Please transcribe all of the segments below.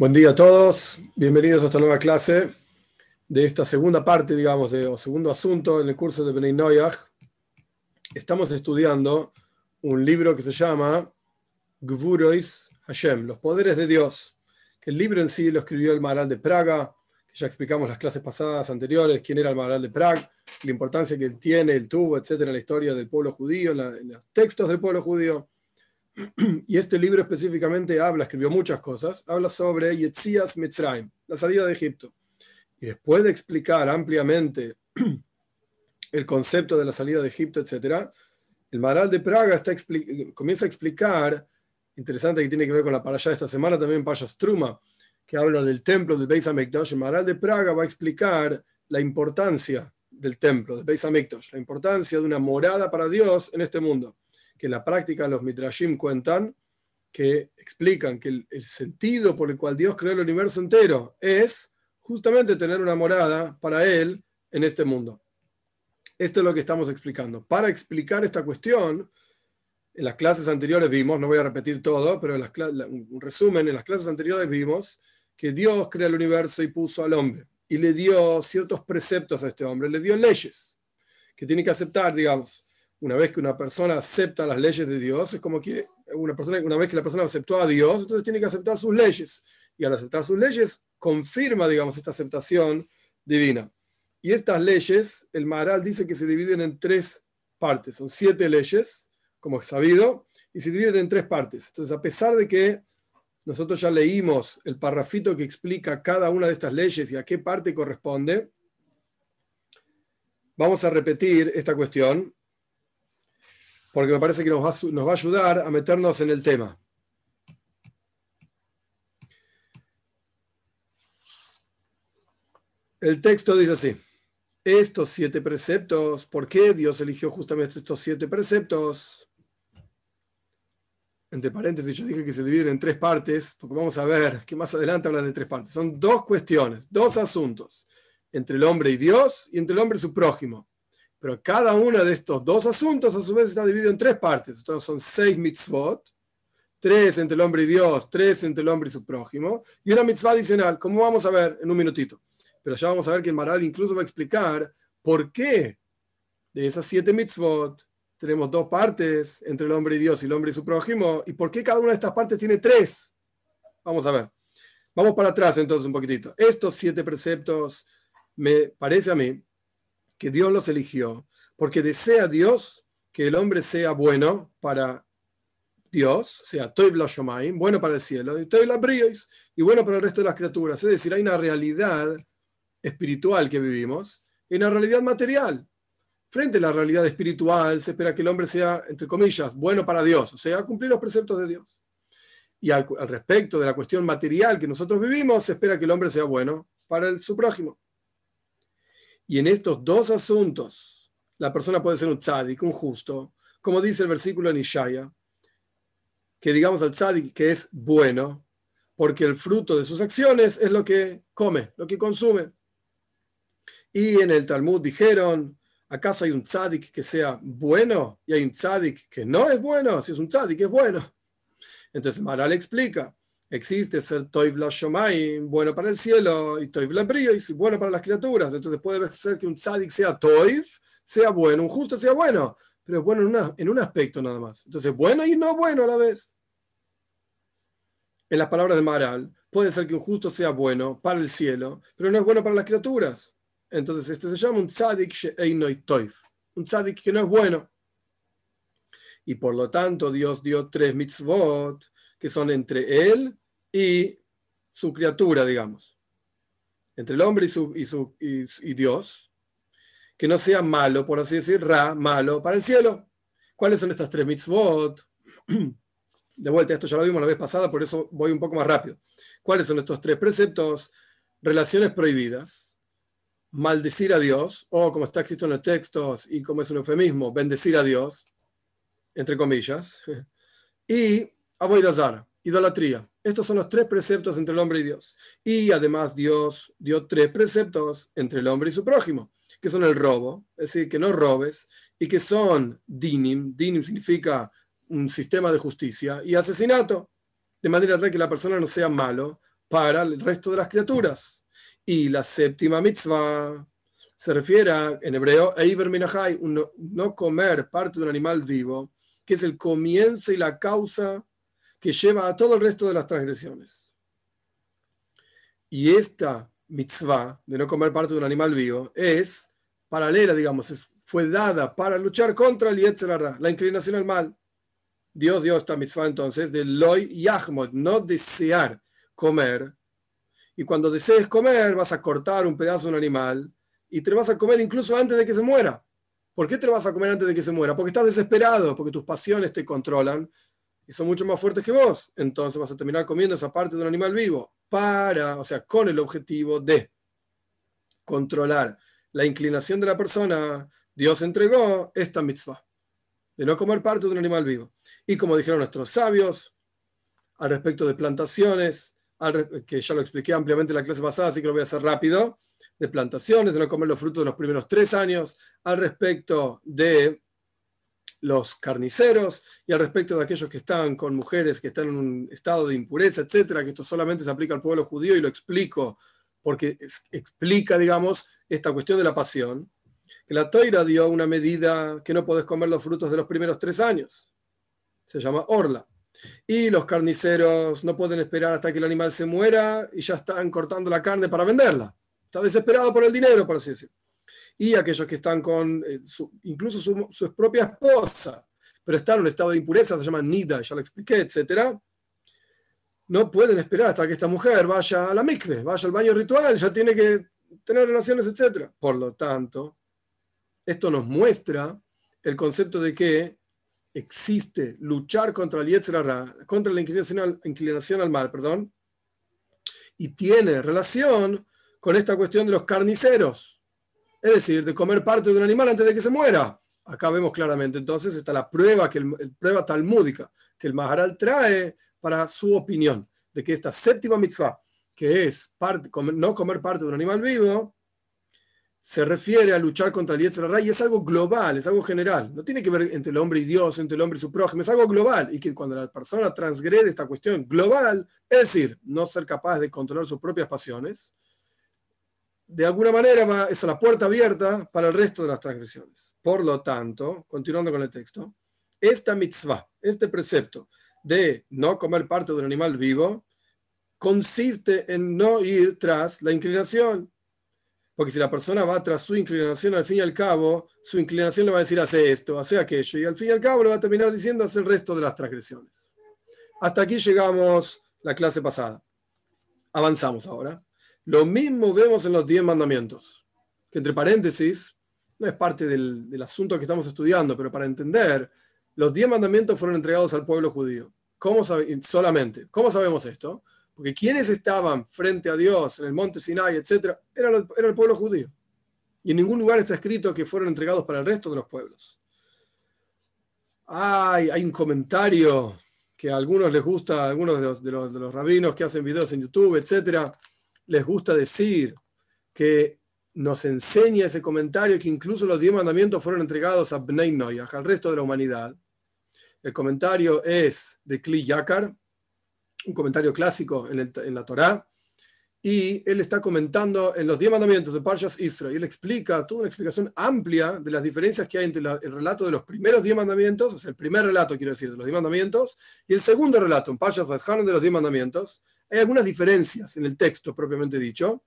Buen día a todos, bienvenidos a esta nueva clase de esta segunda parte, digamos, o segundo asunto en el curso de Benay Noyach. Estamos estudiando un libro que se llama Gvurois Hashem, los poderes de Dios, que el libro en sí lo escribió el Maharal de Praga, ya explicamos las clases pasadas anteriores, quién era el Maharal de Praga, la importancia que él tiene, él tuvo, etcétera, en la historia del pueblo judío, en los textos del pueblo judío. Y este libro específicamente habla, escribió muchas cosas, habla sobre Yetzias Mitzrayim, la salida de Egipto. Y después de explicar ampliamente el concepto de la salida de Egipto, etc., el Maral de Praga comienza a explicar, interesante que tiene que ver con la parasha de esta semana, también Pasha Struma, que habla del templo del Beis HaMikdash. El Maral de Praga va a explicar la importancia del templo, del Beis HaMikdash, la importancia de una morada para Dios en este mundo que la práctica los Midrashim cuentan, que explican que el, el, sentido por el cual Dios creó el universo entero es justamente tener una morada para Él en este mundo. Esto es lo que estamos explicando. Para explicar esta cuestión, en las clases anteriores vimos, no voy a repetir todo, pero en las, un resumen, en las clases anteriores vimos que Dios crea el universo y puso al hombre y le dio ciertos preceptos a este hombre, le dio leyes que tiene que aceptar, digamos una vez que una persona acepta las leyes de Dios, es como que una, persona, una vez que la persona aceptó a Dios, entonces tiene que aceptar sus leyes. Y al aceptar sus leyes, confirma, digamos, esta aceptación divina. Y estas leyes, el Maharal dice que se dividen en tres partes. Son siete leyes, como es sabido, y se dividen en tres partes. Entonces, a pesar de que nosotros ya leímos el parrafito que explica cada una de estas leyes y a qué parte corresponde, vamos a repetir esta cuestión porque me parece que nos va, a, nos va a ayudar a meternos en el tema. El texto dice así, estos siete preceptos, ¿por qué Dios eligió justamente estos siete preceptos? Entre paréntesis, yo dije que se dividen en tres partes, porque vamos a ver que más adelante hablan de tres partes. Son dos cuestiones, dos asuntos, entre el hombre y Dios y entre el hombre y su prójimo. Pero cada uno de estos dos asuntos a su vez está dividido en tres partes. Entonces son seis mitzvot, tres entre el hombre y Dios, tres entre el hombre y su prójimo, y una mitzvah adicional, como vamos a ver en un minutito. Pero ya vamos a ver que el Maral incluso va a explicar por qué de esas siete mitzvot tenemos dos partes entre el hombre y Dios y el hombre y su prójimo, y por qué cada una de estas partes tiene tres. Vamos a ver. Vamos para atrás entonces un poquitito. Estos siete preceptos, me parece a mí, que Dios los eligió, porque desea Dios que el hombre sea bueno para Dios, sea Toib la Shomaim, bueno para el cielo, y y bueno para el resto de las criaturas. Es decir, hay una realidad espiritual que vivimos y una realidad material. Frente a la realidad espiritual se espera que el hombre sea, entre comillas, bueno para Dios, o sea, cumplir los preceptos de Dios. Y al, al respecto de la cuestión material que nosotros vivimos, se espera que el hombre sea bueno para el, su prójimo. Y en estos dos asuntos, la persona puede ser un tzadik, un justo, como dice el versículo en Ishaya, que digamos al tzadik que es bueno, porque el fruto de sus acciones es lo que come, lo que consume. Y en el Talmud dijeron, ¿acaso hay un tzadik que sea bueno y hay un tzadik que no es bueno? Si es un tzadik es bueno. Entonces Maral explica, existe ser Toiv la Shomaim, bueno para el cielo, y Toiv la y bueno para las criaturas. Entonces puede ser que un tzadik sea Toiv, sea bueno, un justo sea bueno, pero es bueno en, una, en un aspecto nada más. Entonces, bueno y no bueno a la vez. En las palabras de Maral, puede ser que un justo sea bueno para el cielo, pero no es bueno para las criaturas. Entonces, este se llama un tzadik toiv, un tzadik que no es bueno. Y por lo tanto, Dios dio tres mitzvot que son entre él y su criatura, digamos, entre el hombre y, su, y, su, y, Dios, que no sea malo, por así decir, ra, malo para el cielo. ¿Cuáles son estas tres mitzvot? De vuelta, esto ya lo vimos la vez pasada, por eso voy un poco más rápido. ¿Cuáles son estos tres preceptos? Relaciones prohibidas, maldecir a Dios, o como está escrito en los textos y como es un eufemismo, bendecir a Dios, entre comillas, y Avoidazar, idolatría. Estos son los tres preceptos entre el hombre y Dios. Y además Dios dio tres preceptos entre el hombre y su prójimo, que son el robo, es decir, que no robes, y que son dinim. Dinim significa un sistema de justicia, y asesinato, de manera tal que la persona no sea malo para el resto de las criaturas. Y la séptima mitzvah se refiere en hebreo Eiber Minahai, no comer parte de un animal vivo, que es el comienzo y la causa que lleva a todo el resto de las transgresiones. Y esta mitzvah de no comer parte de un animal vivo es paralela, digamos, fue dada para luchar contra el Yetzerara, la inclinación al mal. Dios dio esta mitzvah entonces de loy yahmod, no desear comer. Y cuando desees comer, vas a cortar un pedazo de un animal y te lo vas a comer incluso antes de que se muera. ¿Por qué te lo vas a comer antes de que se muera? Porque estás desesperado, porque tus pasiones te controlan y son mucho más fuertes que vos. Entonces vas a terminar comiendo esa parte de un animal vivo para, o sea, con el objetivo de controlar la inclinación de la persona. Dios entregó esta mitzvah de no comer parte de un animal vivo. Y como dijeron nuestros sabios, al respecto de plantaciones, que ya lo expliqué ampliamente en la clase pasada, así que lo voy a hacer rápido, de plantaciones, de no comer los frutos de los primeros tres años, al respecto de los carniceros y al respecto de aquellos que están con mujeres que están en un estado de impureza, etcétera, que esto solamente se aplica al pueblo judío y lo explico porque explica, digamos, esta cuestión de la pasión, que la toira dio una medida que no podés comer los frutos de los primeros tres años. Se llama orla. Y los carniceros no pueden esperar hasta que el animal se muera y ya están cortando la carne para venderla. Está desesperado por el dinero, por así decirlo. Y aquellos que están con eh, incluso su, propia esposa, pero están en un estado de impureza, se llama nida, ya lo expliqué, etc. No pueden esperar hasta que esta mujer vaya a la mikve, vaya al baño ritual, ya tiene que tener relaciones, etc. Por lo tanto, esto nos muestra el concepto de que existe luchar contra el Yetzirah, contra la inclinación inclinación al mal, perdón, y tiene relación con esta cuestión de los carniceros, es decir, de comer parte de un animal antes de que se muera. Acá vemos claramente, entonces, está la prueba, que el, prueba talmúdica que el Maharal trae para su opinión, de que esta séptima mitzvah, que es no comer parte de un animal vivo, se refiere a luchar contra el Yetzirah y es algo global, es algo general. No tiene que ver entre el hombre y Dios, entre el hombre y su prójimo, es algo global. Y que cuando la persona transgrede esta cuestión global, es decir, no ser capaz de controlar sus propias pasiones, de alguna manera va, es la puerta abierta para el resto de las transgresiones. Por lo tanto, continuando con el texto, esta mitzvah, este precepto de no comer parte de un animal vivo, consiste en no ir tras la inclinación. Porque si la persona va tras su inclinación, al fin y al cabo, su inclinación le va a decir hace esto, hace aquello, y al fin y al cabo le va a terminar diciendo hace el resto de las transgresiones. Hasta aquí llegamos la clase pasada. Avanzamos ahora. Lo mismo vemos en los diez mandamientos, que entre paréntesis, no es parte del, asunto que estamos estudiando, pero para entender, los diez mandamientos fueron entregados al pueblo judío. ¿Cómo solamente. ¿Cómo sabemos esto? Porque quienes estaban frente a Dios en el monte Sinai, etcétera, era, el pueblo judío. Y en ningún lugar está escrito que fueron entregados para el resto de los pueblos. Hay, un comentario que a algunos les gusta, a algunos de los rabinos que hacen videos en YouTube, etcétera, les gusta decir que nos enseña ese comentario que incluso los diez mandamientos fueron entregados a Bnei Noyach, al resto de la humanidad. El comentario es de Kli Yakar, un comentario clásico en, la Torá, y él está comentando en los diez mandamientos de Parshas Israel. Y él explica toda una explicación amplia de las diferencias que hay entre el relato de los primeros diez mandamientos, o sea, el primer relato, quiero decir, de los diez mandamientos, y el segundo relato, en Parshas Veshanon de los diez mandamientos, hay algunas diferencias en el texto propiamente dicho,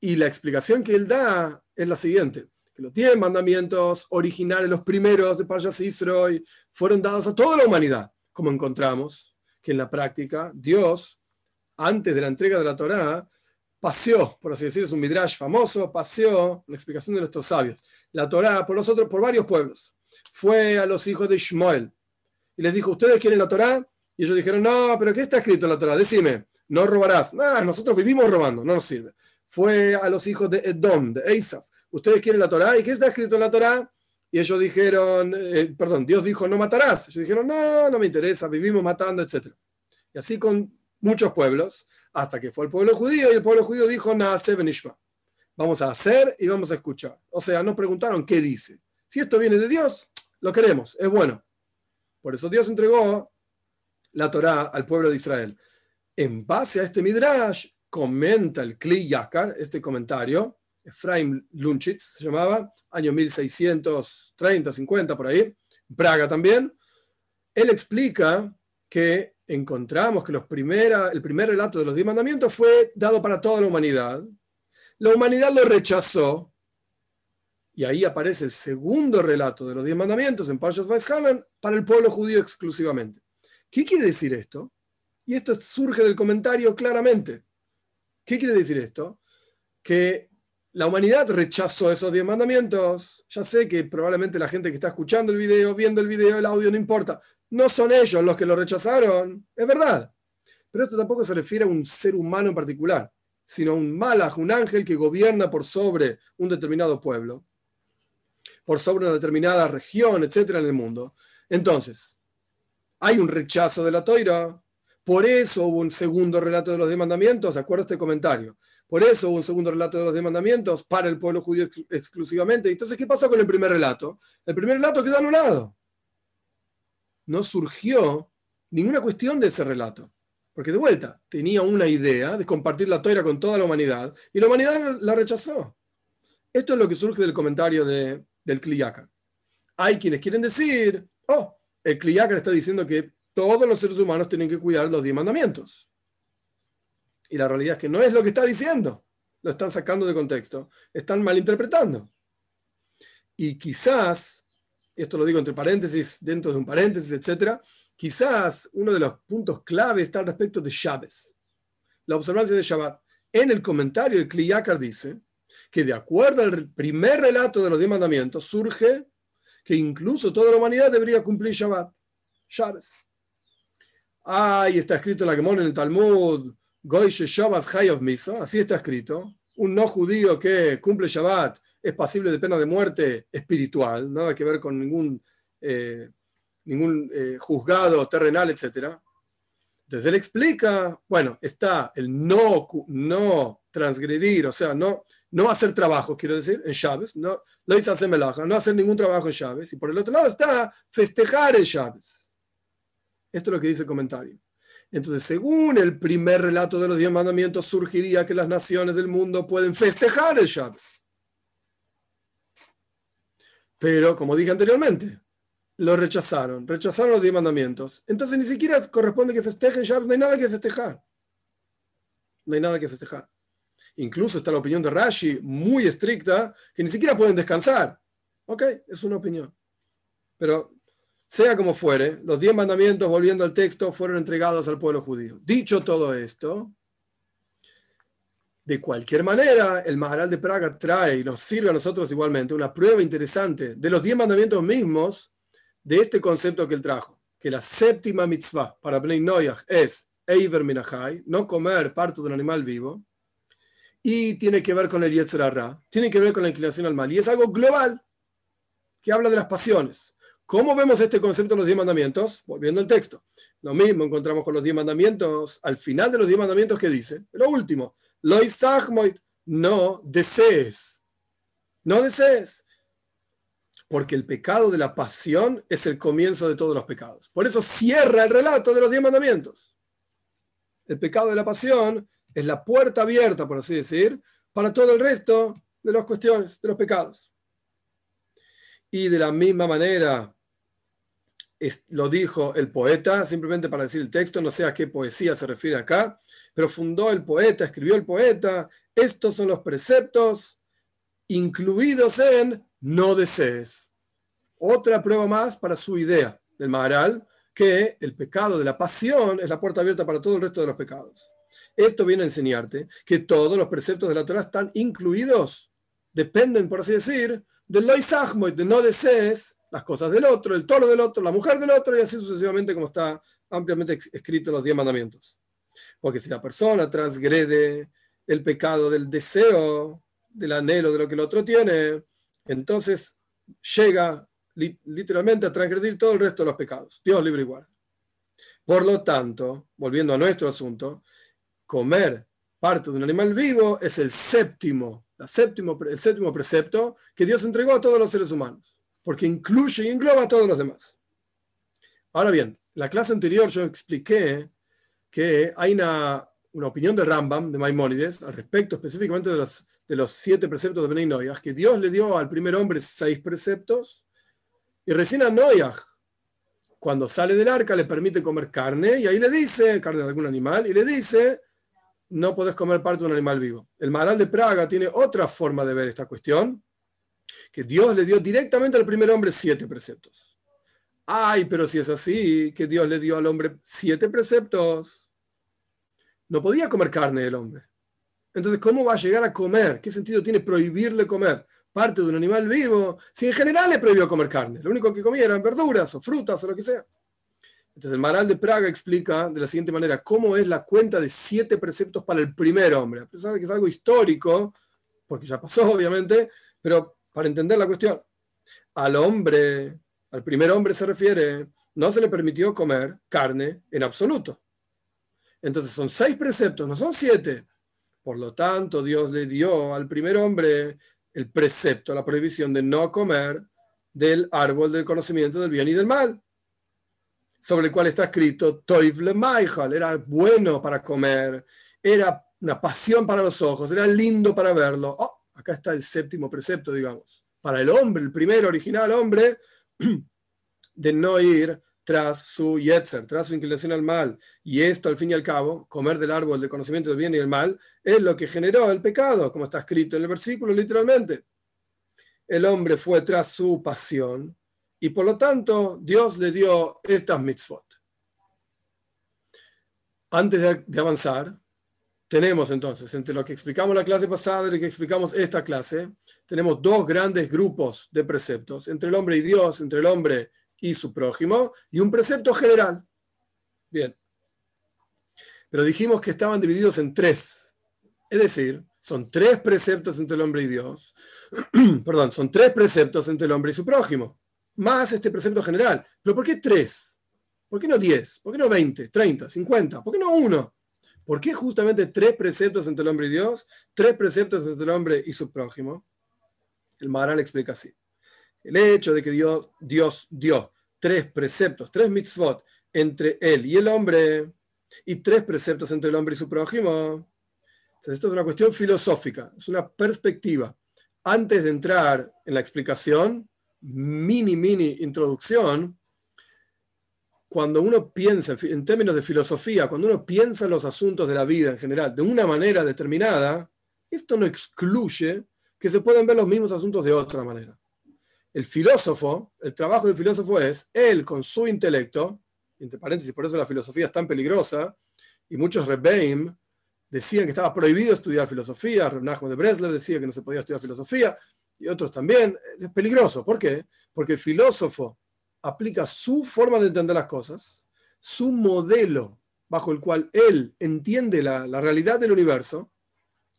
y la explicación que él da es la siguiente, que los diez mandamientos originales, los primeros de Parshas Israel, fueron dados a toda la humanidad, como encontramos que en la práctica Dios, antes de la entrega de la Torá, paseó, por así decirlo, es un midrash famoso, paseó, la explicación de nuestros sabios, la Torá por nosotros, por varios pueblos. Fue a los hijos de Shmuel y les dijo, ¿ustedes quieren la Torá? Y ellos dijeron, no, pero ¿qué está escrito en la Torah? Decime, no robarás. No, nosotros vivimos robando, no nos sirve. Fue a los hijos de Edom, de Eisaf. ¿Ustedes quieren la Torah? ¿Y qué está escrito en la Torah? Y ellos dijeron, eh, perdón, Dios dijo, no matarás. Ellos dijeron, no, no me interesa, vivimos matando, etc. Y así con muchos pueblos, hasta que fue el pueblo judío, y el pueblo judío dijo, nace benishma. Vamos a hacer y vamos a escuchar. O sea, nos preguntaron qué dice. Si esto viene de Dios, lo queremos, es bueno. Por eso Dios entregó la Torá al pueblo de Israel. En base a este Midrash, comenta el Kli Yakar, este comentario, Efraim Lunchitz se llamaba, año 1630, 50 por ahí, Praga también. Él explica que encontramos que los primera, el primer relato de los diez mandamientos fue dado para toda la humanidad. La humanidad lo rechazó. Y ahí aparece el segundo relato de los diez mandamientos en Parshas Vaishanan para el pueblo judío exclusivamente. ¿Qué quiere decir esto? Y esto surge del comentario claramente. ¿Qué quiere decir esto? Que la humanidad rechazó esos diez mandamientos. Ya sé que probablemente la gente que está escuchando el video, viendo el video, el audio, no importa. No son ellos los que lo rechazaron. Es verdad. Pero esto tampoco se refiere a un ser humano en particular, sino a un malaj, un ángel que gobierna por sobre un determinado pueblo, por sobre una determinada región, etcétera, en el mundo. Entonces, hay un rechazo de la toira. Por eso hubo un segundo relato de los diez mandamientos. ¿De acuerdo a este comentario? Por eso hubo un segundo relato de los diez mandamientos para el pueblo judío exclusivamente. Entonces, ¿qué pasó con el primer relato? El primer relato quedó anulado. No surgió ninguna cuestión de ese relato. Porque de vuelta, tenía una idea de compartir la toira con toda la humanidad y la humanidad la rechazó. Esto es lo que surge del comentario de, del Kliyaka. Hay quienes quieren decir, oh, el Kliyaka está diciendo que todos los seres humanos tienen que cuidar los diez mandamientos. Y la realidad es que no es lo que está diciendo. Lo están sacando de contexto. Están malinterpretando. Y quizás, esto lo digo entre paréntesis, dentro de un paréntesis, etc., quizás uno de los puntos clave está al respecto de Shabbat. La observancia de Shabbat. En el comentario, el Kliyakar dice que de acuerdo al primer relato de los diez mandamientos, surge que incluso toda la humanidad debería cumplir Shabbat. Shabbat. Ahí está escrito en la Gemón en el Talmud, así está escrito, un no judío que cumple Shabbat es pasible de pena de muerte espiritual, nada que ver con ningún, eh, ningún eh, juzgado terrenal, etc. Entonces él explica, bueno, está el no, no transgredir, o sea, no, no hacer trabajo, quiero decir, en Shabbat, no, no hacer no hacer ningún trabajo en Shabbat, y por el otro lado está festejar el Shabbat. Esto es lo que dice el comentario. Entonces, según el primer relato de los diez mandamientos, surgiría que las naciones del mundo pueden festejar el Shabbat. Pero, como dije anteriormente, lo rechazaron, rechazaron los diez mandamientos. Entonces, ni siquiera corresponde que festejen Shabbat, no hay nada que festejar. No hay nada que festejar. Incluso está la opinión de Rashi, muy estricta, que ni siquiera pueden descansar. Ok, es una opinión. Pero sea como fuere, los diez mandamientos, volviendo al texto, fueron entregados al pueblo judío. Dicho todo esto, de cualquier manera, el Maharal de Praga trae y nos sirve a nosotros igualmente una prueba interesante de los diez mandamientos mismos de este concepto que él trajo, que la séptima mitzvah para Bnei Noyach es Eiver Minachai, no comer parte de un animal vivo, y tiene que ver con el Yetzer tiene que ver con la inclinación al mal, y es algo global que habla de las pasiones. ¿Cómo vemos este concepto en los diez mandamientos? Volviendo al texto. Lo mismo encontramos con los diez mandamientos. Al final de los diez mandamientos, ¿qué dice? Lo último. No desees. No desees. Porque el pecado de la pasión es el comienzo de todos los pecados. Por eso cierra el relato de los diez mandamientos. El pecado de la pasión es la puerta abierta, por así decir, para todo el resto de las cuestiones, de los pecados. Y de la misma manera, lo dijo el poeta, simplemente para decir el texto, no sé a qué poesía se refiere acá, pero fundó el poeta, escribió el poeta, estos son los preceptos incluidos en no desees. Otra prueba más para su idea del Maharal, que el pecado de la pasión es la puerta abierta para todo el resto de los pecados. Esto viene a enseñarte que todos los preceptos de la Torah están incluidos, dependen, por así decir, del loisachmoy, de no desees, las cosas del otro, el toro del otro, la mujer del otro y así sucesivamente como está ampliamente escrito en los diez mandamientos. Porque si la persona transgrede el pecado del deseo, del anhelo de lo que el otro tiene, entonces llega literalmente a transgredir todo el resto de los pecados. Dios libre igual. Por lo tanto, volviendo a nuestro asunto, comer parte de un animal vivo es el séptimo, la séptimo, el séptimo precepto que Dios entregó a todos los seres humanos porque incluye y engloba a todos los demás. Ahora bien, la clase anterior yo expliqué que hay una, una opinión de Rambam, de Maimónides, al respecto específicamente de los, de los siete preceptos de Benay que Dios le dio al primer hombre seis preceptos, y recién a Noyaj, cuando sale del arca, le permite comer carne, y ahí le dice, carne de algún animal, y le dice, no podés comer parte de un animal vivo. El Maral de Praga tiene otra forma de ver esta cuestión, que Dios le dio directamente al primer hombre siete preceptos. Ay, pero si es así, que Dios le dio al hombre siete preceptos, no podía comer carne el hombre. Entonces, ¿cómo va a llegar a comer? ¿Qué sentido tiene prohibirle comer parte de un animal vivo si en general le prohibió comer carne? Lo único que comía eran verduras o frutas o lo que sea. Entonces, el Maral de Praga explica de la siguiente manera cómo es la cuenta de siete preceptos para el primer hombre. A pesar de que es algo histórico, porque ya pasó, obviamente, pero para entender la cuestión, al hombre al primer hombre se refiere, no se le permitió comer carne en absoluto. Entonces son seis preceptos, no son siete. Por lo tanto, Dios le dio al primer hombre el precepto, la prohibición de no comer del árbol del conocimiento del bien y del mal, sobre el cual está escrito Toivle Maihal, era bueno para comer, era una pasión para los ojos, era lindo para verlo. Oh, acá está el séptimo precepto, digamos. Para el hombre, el primer original hombre, de no ir tras su yetzer, tras su inclinación al mal, y esto al fin y al cabo, comer del árbol del conocimiento del bien y del mal, es lo que generó el pecado, como está escrito en el versículo literalmente. El hombre fue tras su pasión y por lo tanto Dios le dio estas mitzvot. Antes de, avanzar, tenemos entonces, entre lo que explicamos la clase pasada y lo que explicamos esta clase, tenemos dos grandes grupos de preceptos, entre el hombre y Dios, entre el hombre y su prójimo, y un precepto general. Bien. Pero dijimos que estaban divididos en tres. Es decir, son tres preceptos entre el hombre y Dios. Perdón, son tres preceptos entre el hombre y su prójimo. Más este precepto general. ¿Pero por qué tres? ¿Por qué no diez? ¿Por qué no veinte? ¿Treinta? ¿Cincuenta? ¿Por qué no uno? ¿Por qué justamente tres preceptos entre el hombre y Dios? Tres preceptos entre el hombre y su prójimo. El Maharal explica así. El hecho de que Dios, Dios dio tres preceptos, tres mitzvot entre él y el hombre, y tres preceptos entre el hombre y su prójimo. esto es una cuestión filosófica, es una perspectiva. Antes de entrar en la explicación, mini, mini introducción, cuando uno piensa, en términos de filosofía, cuando uno piensa en los asuntos de la vida en general de una manera determinada, esto no excluye que se pueden ver los mismos asuntos de otra manera. El filósofo, el trabajo del filósofo es, él con su intelecto, entre paréntesis, por eso la filosofía es tan peligrosa, y muchos Rebbeim decían que estaba prohibido estudiar filosofía, Nachman de Bresler decía que no se podía estudiar filosofía, y otros también, es peligroso. ¿Por qué? Porque el filósofo aplica su forma de entender las cosas, su modelo bajo el cual él entiende la, la realidad del universo,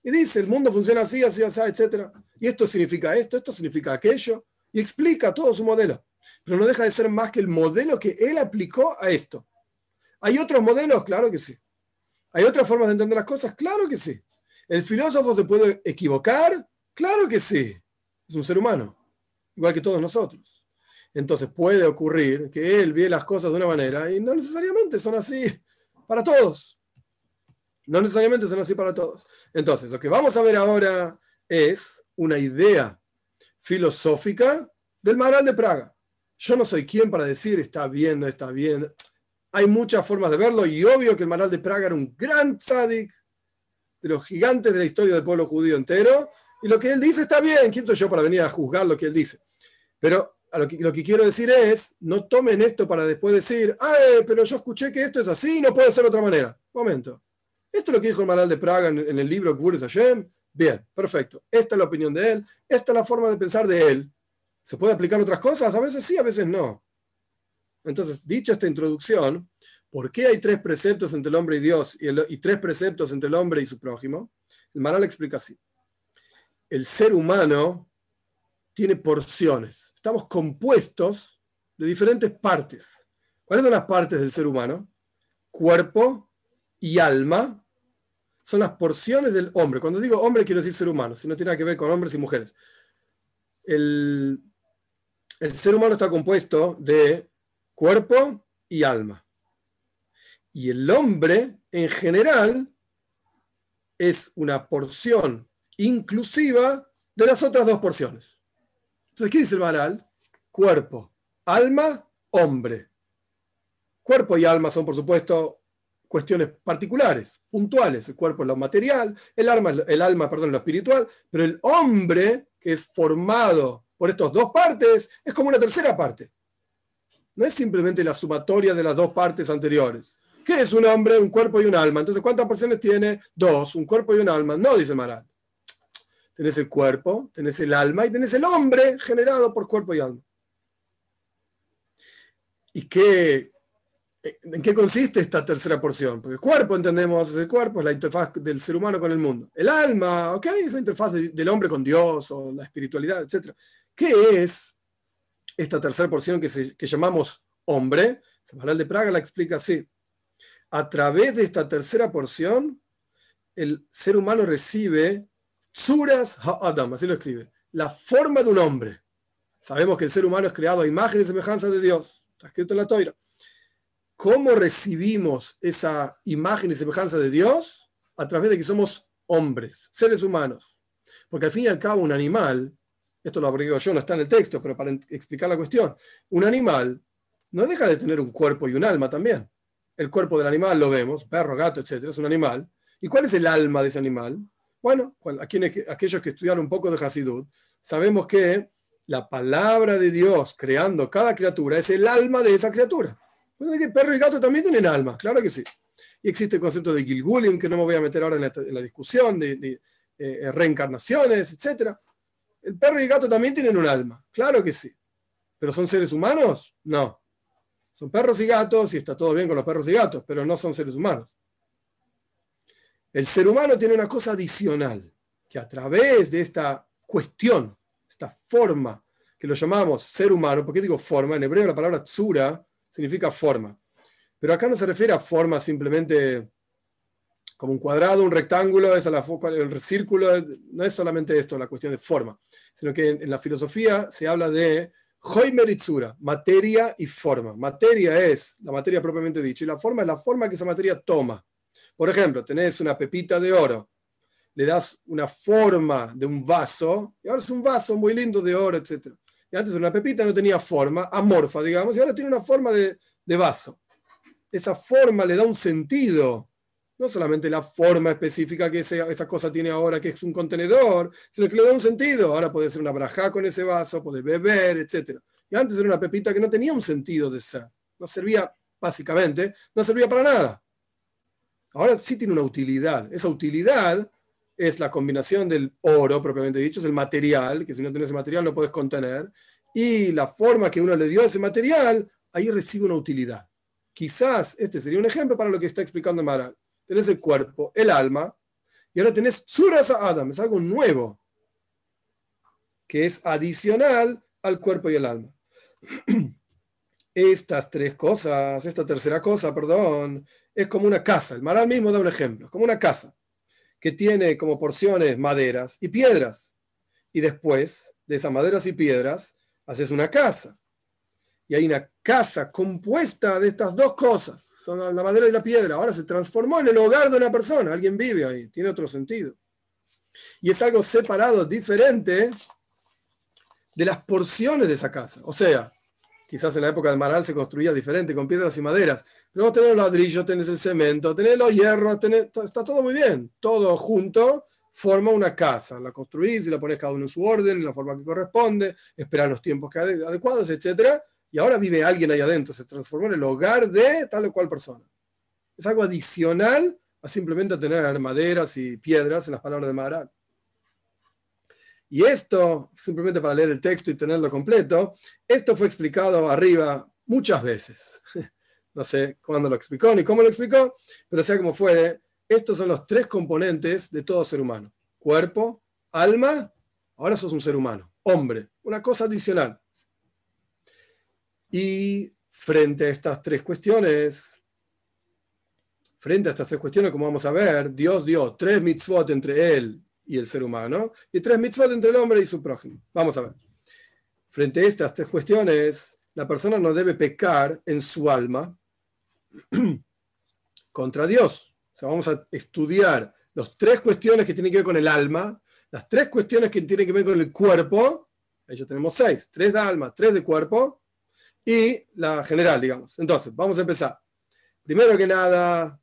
y dice, el mundo funciona así, así, así, etc. Y esto significa esto, esto significa aquello. Y explica todo su modelo. Pero no deja de ser más que el modelo que él aplicó a esto. ¿Hay otros modelos? Claro que sí. ¿Hay otras formas de entender las cosas? Claro que sí. ¿El filósofo se puede equivocar? Claro que sí. Es un ser humano, igual que todos nosotros. Entonces puede ocurrir que él ve las cosas de una manera y no necesariamente son así para todos. No necesariamente son así para todos. Entonces, lo que vamos a ver ahora es una idea filosófica del Maral de Praga. Yo no soy quien para decir está bien, no está bien. Hay muchas formas de verlo y obvio que el Maral de Praga era un gran tzadik de los gigantes de la historia del pueblo judío entero. Y lo que él dice está bien. ¿Quién soy yo para venir a juzgar lo que él dice? Pero lo, que, quiero decir es, no tomen esto para después decir, ay, pero yo escuché que esto es así y no puede ser de otra manera. Momento. Esto es lo que dijo el Maral de Praga en, el libro Gvurus Hashem. Bien, perfecto. Esta es la opinión de él. Esta es la forma de pensar de él. ¿Se puede aplicar otras cosas? A veces sí, a veces no. Entonces, dicha esta introducción, ¿por qué hay tres preceptos entre el hombre y Dios y, y tres preceptos entre el hombre y su prójimo? El Maral explica así. El ser humano tiene porciones. Estamos compuestos de diferentes partes. ¿Cuáles son las partes del ser humano? Cuerpo, y alma son las porciones del hombre. Cuando digo hombre quiero decir ser humano, si no tiene nada que ver con hombres y mujeres. El, el ser humano está compuesto de cuerpo y alma. Y el hombre en general es una porción inclusiva de las otras dos porciones. Entonces, ¿qué dice el Maral? Cuerpo, alma, hombre. Cuerpo y alma son, por supuesto, cuestiones particulares, puntuales. El cuerpo es lo material, el alma, el alma perdón, lo espiritual, pero el hombre, que es formado por estas dos partes, es como una tercera parte. No es simplemente la sumatoria de las dos partes anteriores. ¿Qué es un hombre, un cuerpo y un alma? Entonces, ¿cuántas porciones tiene? Dos, un cuerpo y un alma. No, dice Maral. Tenés el cuerpo, tenés el alma y tenés el hombre generado por cuerpo y alma. ¿Y qué, en qué consiste esta tercera porción? Porque el cuerpo, entendemos, el cuerpo es la interfaz del ser humano con el mundo. El alma, ok, es la interfaz del hombre con Dios o la espiritualidad, etc. ¿Qué es esta tercera porción que, se, llamamos hombre? Samaral de Praga la explica así. A través de esta tercera porción, el ser humano recibe Suras Ha'adam, así lo escribe, la forma de un hombre. Sabemos que el ser humano es creado a imagen y semejanza de Dios. Está escrito en la toira. ¿Cómo recibimos esa imagen y semejanza de Dios? A través de que somos hombres, seres humanos. Porque al fin y al cabo un animal, esto lo agrego yo, no está en el texto, pero para explicar la cuestión, un animal no deja de tener un cuerpo y un alma también. El cuerpo del animal lo vemos, perro, gato, etcétera, es un animal. ¿Y cuál es el alma de ese animal? Bueno, aquellos que estudiaron un poco de Hasidut, sabemos que la palabra de Dios creando cada criatura es el alma de esa criatura. Bueno, que perro y gato también tienen alma, claro que sí. Y existe el concepto de Gilgulim, que no me voy a meter ahora en la, discusión, de, eh, reencarnaciones, etc. El perro y el gato también tienen un alma, claro que sí. ¿Pero son seres humanos? No. Son perros y gatos y está todo bien con los perros y gatos, pero no son seres humanos. El ser humano tiene una cosa adicional, que a través de esta cuestión, esta forma, que lo llamamos ser humano, ¿por qué digo forma? En hebreo la palabra tsura significa forma. Pero acá no se refiere a forma simplemente como un cuadrado, un rectángulo, es la, el círculo, no es solamente esto, la cuestión de forma, sino que en, la filosofía se habla de Hoimeritzura, materia y forma. Materia es la materia propiamente dicha y la forma es la forma que esa materia toma. Por ejemplo, tenés una pepita de oro, le das una forma de un vaso, y ahora es un vaso muy lindo de oro, etc. Y antes una pepita no tenía forma, amorfa, digamos, y ahora tiene una forma de, vaso. Esa forma le da un sentido, no solamente la forma específica que esa, cosa tiene ahora, que es un contenedor, sino que le da un sentido. Ahora puede ser una braja con ese vaso, puede beber, etc. Y antes era una pepita que no tenía un sentido de ser. No servía, básicamente, no servía para nada. Ahora sí tiene una utilidad. Esa utilidad es la combinación del oro, propiamente dicho, es el material, que si no tienes ese material no puedes contener, y la forma que uno le dio a ese material, ahí recibe una utilidad. Quizás este sería un ejemplo para lo que está explicando Maral. Tenés el cuerpo, el alma, y ahora tenés Suras Adam, es algo nuevo, que es adicional al cuerpo y el alma. Estas tres cosas, esta tercera cosa, perdón, es como una casa. El Maral mismo da un ejemplo, como una casa que tiene como porciones maderas y piedras. Y después de esas maderas y piedras haces una casa. Y hay una casa compuesta de estas dos cosas, son la madera y la piedra. Ahora se transformó en el hogar de una persona, alguien vive ahí, tiene otro sentido. Y es algo separado, diferente de las porciones de esa casa. O sea, quizás en la época de Maral se construía diferente, con piedras y maderas, pero tenés el ladrillo, tenés el cemento, tenés los hierros, está todo muy bien, todo junto forma una casa, la construís y la pones cada uno en su orden, en la forma que corresponde, esperar los tiempos adecuados, etc. Y ahora vive alguien ahí adentro, se transformó en el hogar de tal o cual persona. Es algo adicional a simplemente tener maderas y piedras en las palabras de Maral. Y esto, simplemente para leer el texto y tenerlo completo, esto fue explicado arriba muchas veces. No sé cuándo lo explicó ni cómo lo explicó, pero sea como fuere, estos son los tres componentes de todo ser humano. Cuerpo, alma, ahora sos un ser humano, hombre, una cosa adicional. Y frente a estas tres cuestiones, frente a estas tres cuestiones, como vamos a ver, Dios dio tres mitzvot entre él y el ser humano, y tres mitzvot entre el hombre y su prójimo. Vamos a ver. Frente a estas tres cuestiones, la persona no debe pecar en su alma contra Dios. sea, vamos a estudiar las tres cuestiones que tienen que ver con el alma, las tres cuestiones que tienen que ver con el cuerpo, ahí ya tenemos seis, tres de alma, tres de cuerpo, y la general, digamos. Entonces, vamos a empezar. Primero que nada,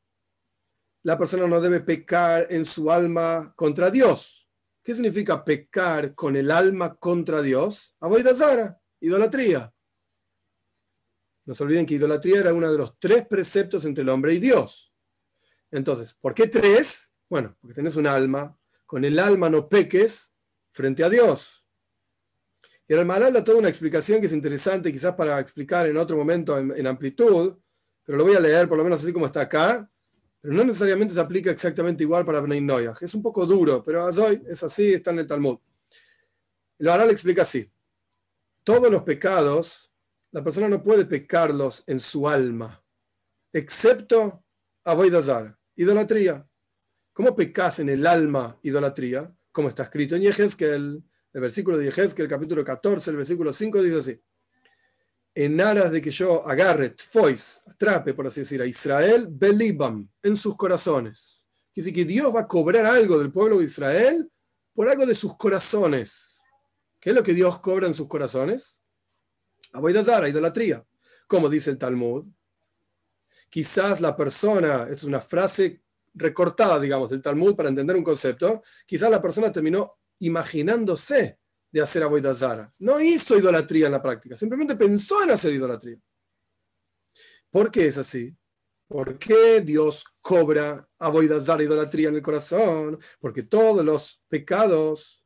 la persona no debe pecar en su alma contra Dios. ¿Qué significa pecar con el alma contra Dios? Zara, idolatría. No se olviden que idolatría era uno de los tres preceptos entre el hombre y Dios. Entonces, ¿por qué tres? Bueno, porque tenés un alma. Con el alma no peques frente a Dios. Y el Maral da toda una explicación que es interesante, quizás para explicar en otro momento en, amplitud, pero lo voy a leer por lo menos así como está acá. Pero no necesariamente se aplica exactamente igual para Bnei Noyah. Es un poco duro, pero hoy es así, está en el Talmud. El Maral explica así. Todos los pecados, la persona no puede pecarlos en su alma, excepto Avoidazar, idolatría. ¿Cómo pecas en el alma idolatría? Como está escrito en Yehezkel, el versículo de Yehezkel, capítulo 14, el versículo 5 dice así. En aras de que yo agarre, fois, atrape, por así decir, a Israel, belibam, en sus corazones. Quiere que Dios va a cobrar algo del pueblo de Israel por algo de sus corazones. ¿Qué es lo que Dios cobra en sus corazones? Aboidazara, idolatría. Como dice el Talmud, quizás la persona, es una frase recortada, digamos, del Talmud para entender un concepto, quizás la persona terminó imaginándose de hacer Avoidazara. No hizo idolatría en la práctica, simplemente pensó en hacer idolatría. ¿Por qué es así? ¿Por qué Dios cobra Avoidazara, idolatría en el corazón? Porque todos los pecados,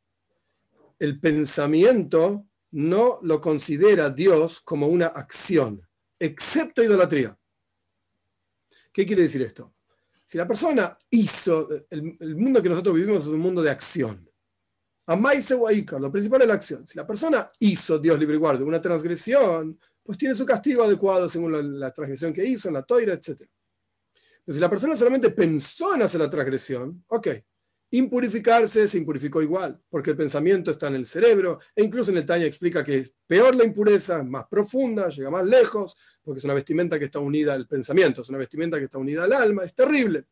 el pensamiento, no lo considera Dios como una acción, excepto idolatría. ¿Qué quiere decir esto? Si la persona hizo, el, mundo que nosotros vivimos es un mundo de acción. Lo principal es la acción. Si la persona hizo, Dios libre y guarde, una transgresión, pues tiene su castigo adecuado según la, transgresión que hizo, en la toira, etc. Pero si la persona solamente pensó en hacer la transgresión, ok, impurificarse se impurificó igual, porque el pensamiento está en el cerebro, e incluso en el Tanya explica que es peor la impureza, más profunda, llega más lejos, porque es una vestimenta que está unida al pensamiento, es una vestimenta que está unida al alma, es terrible.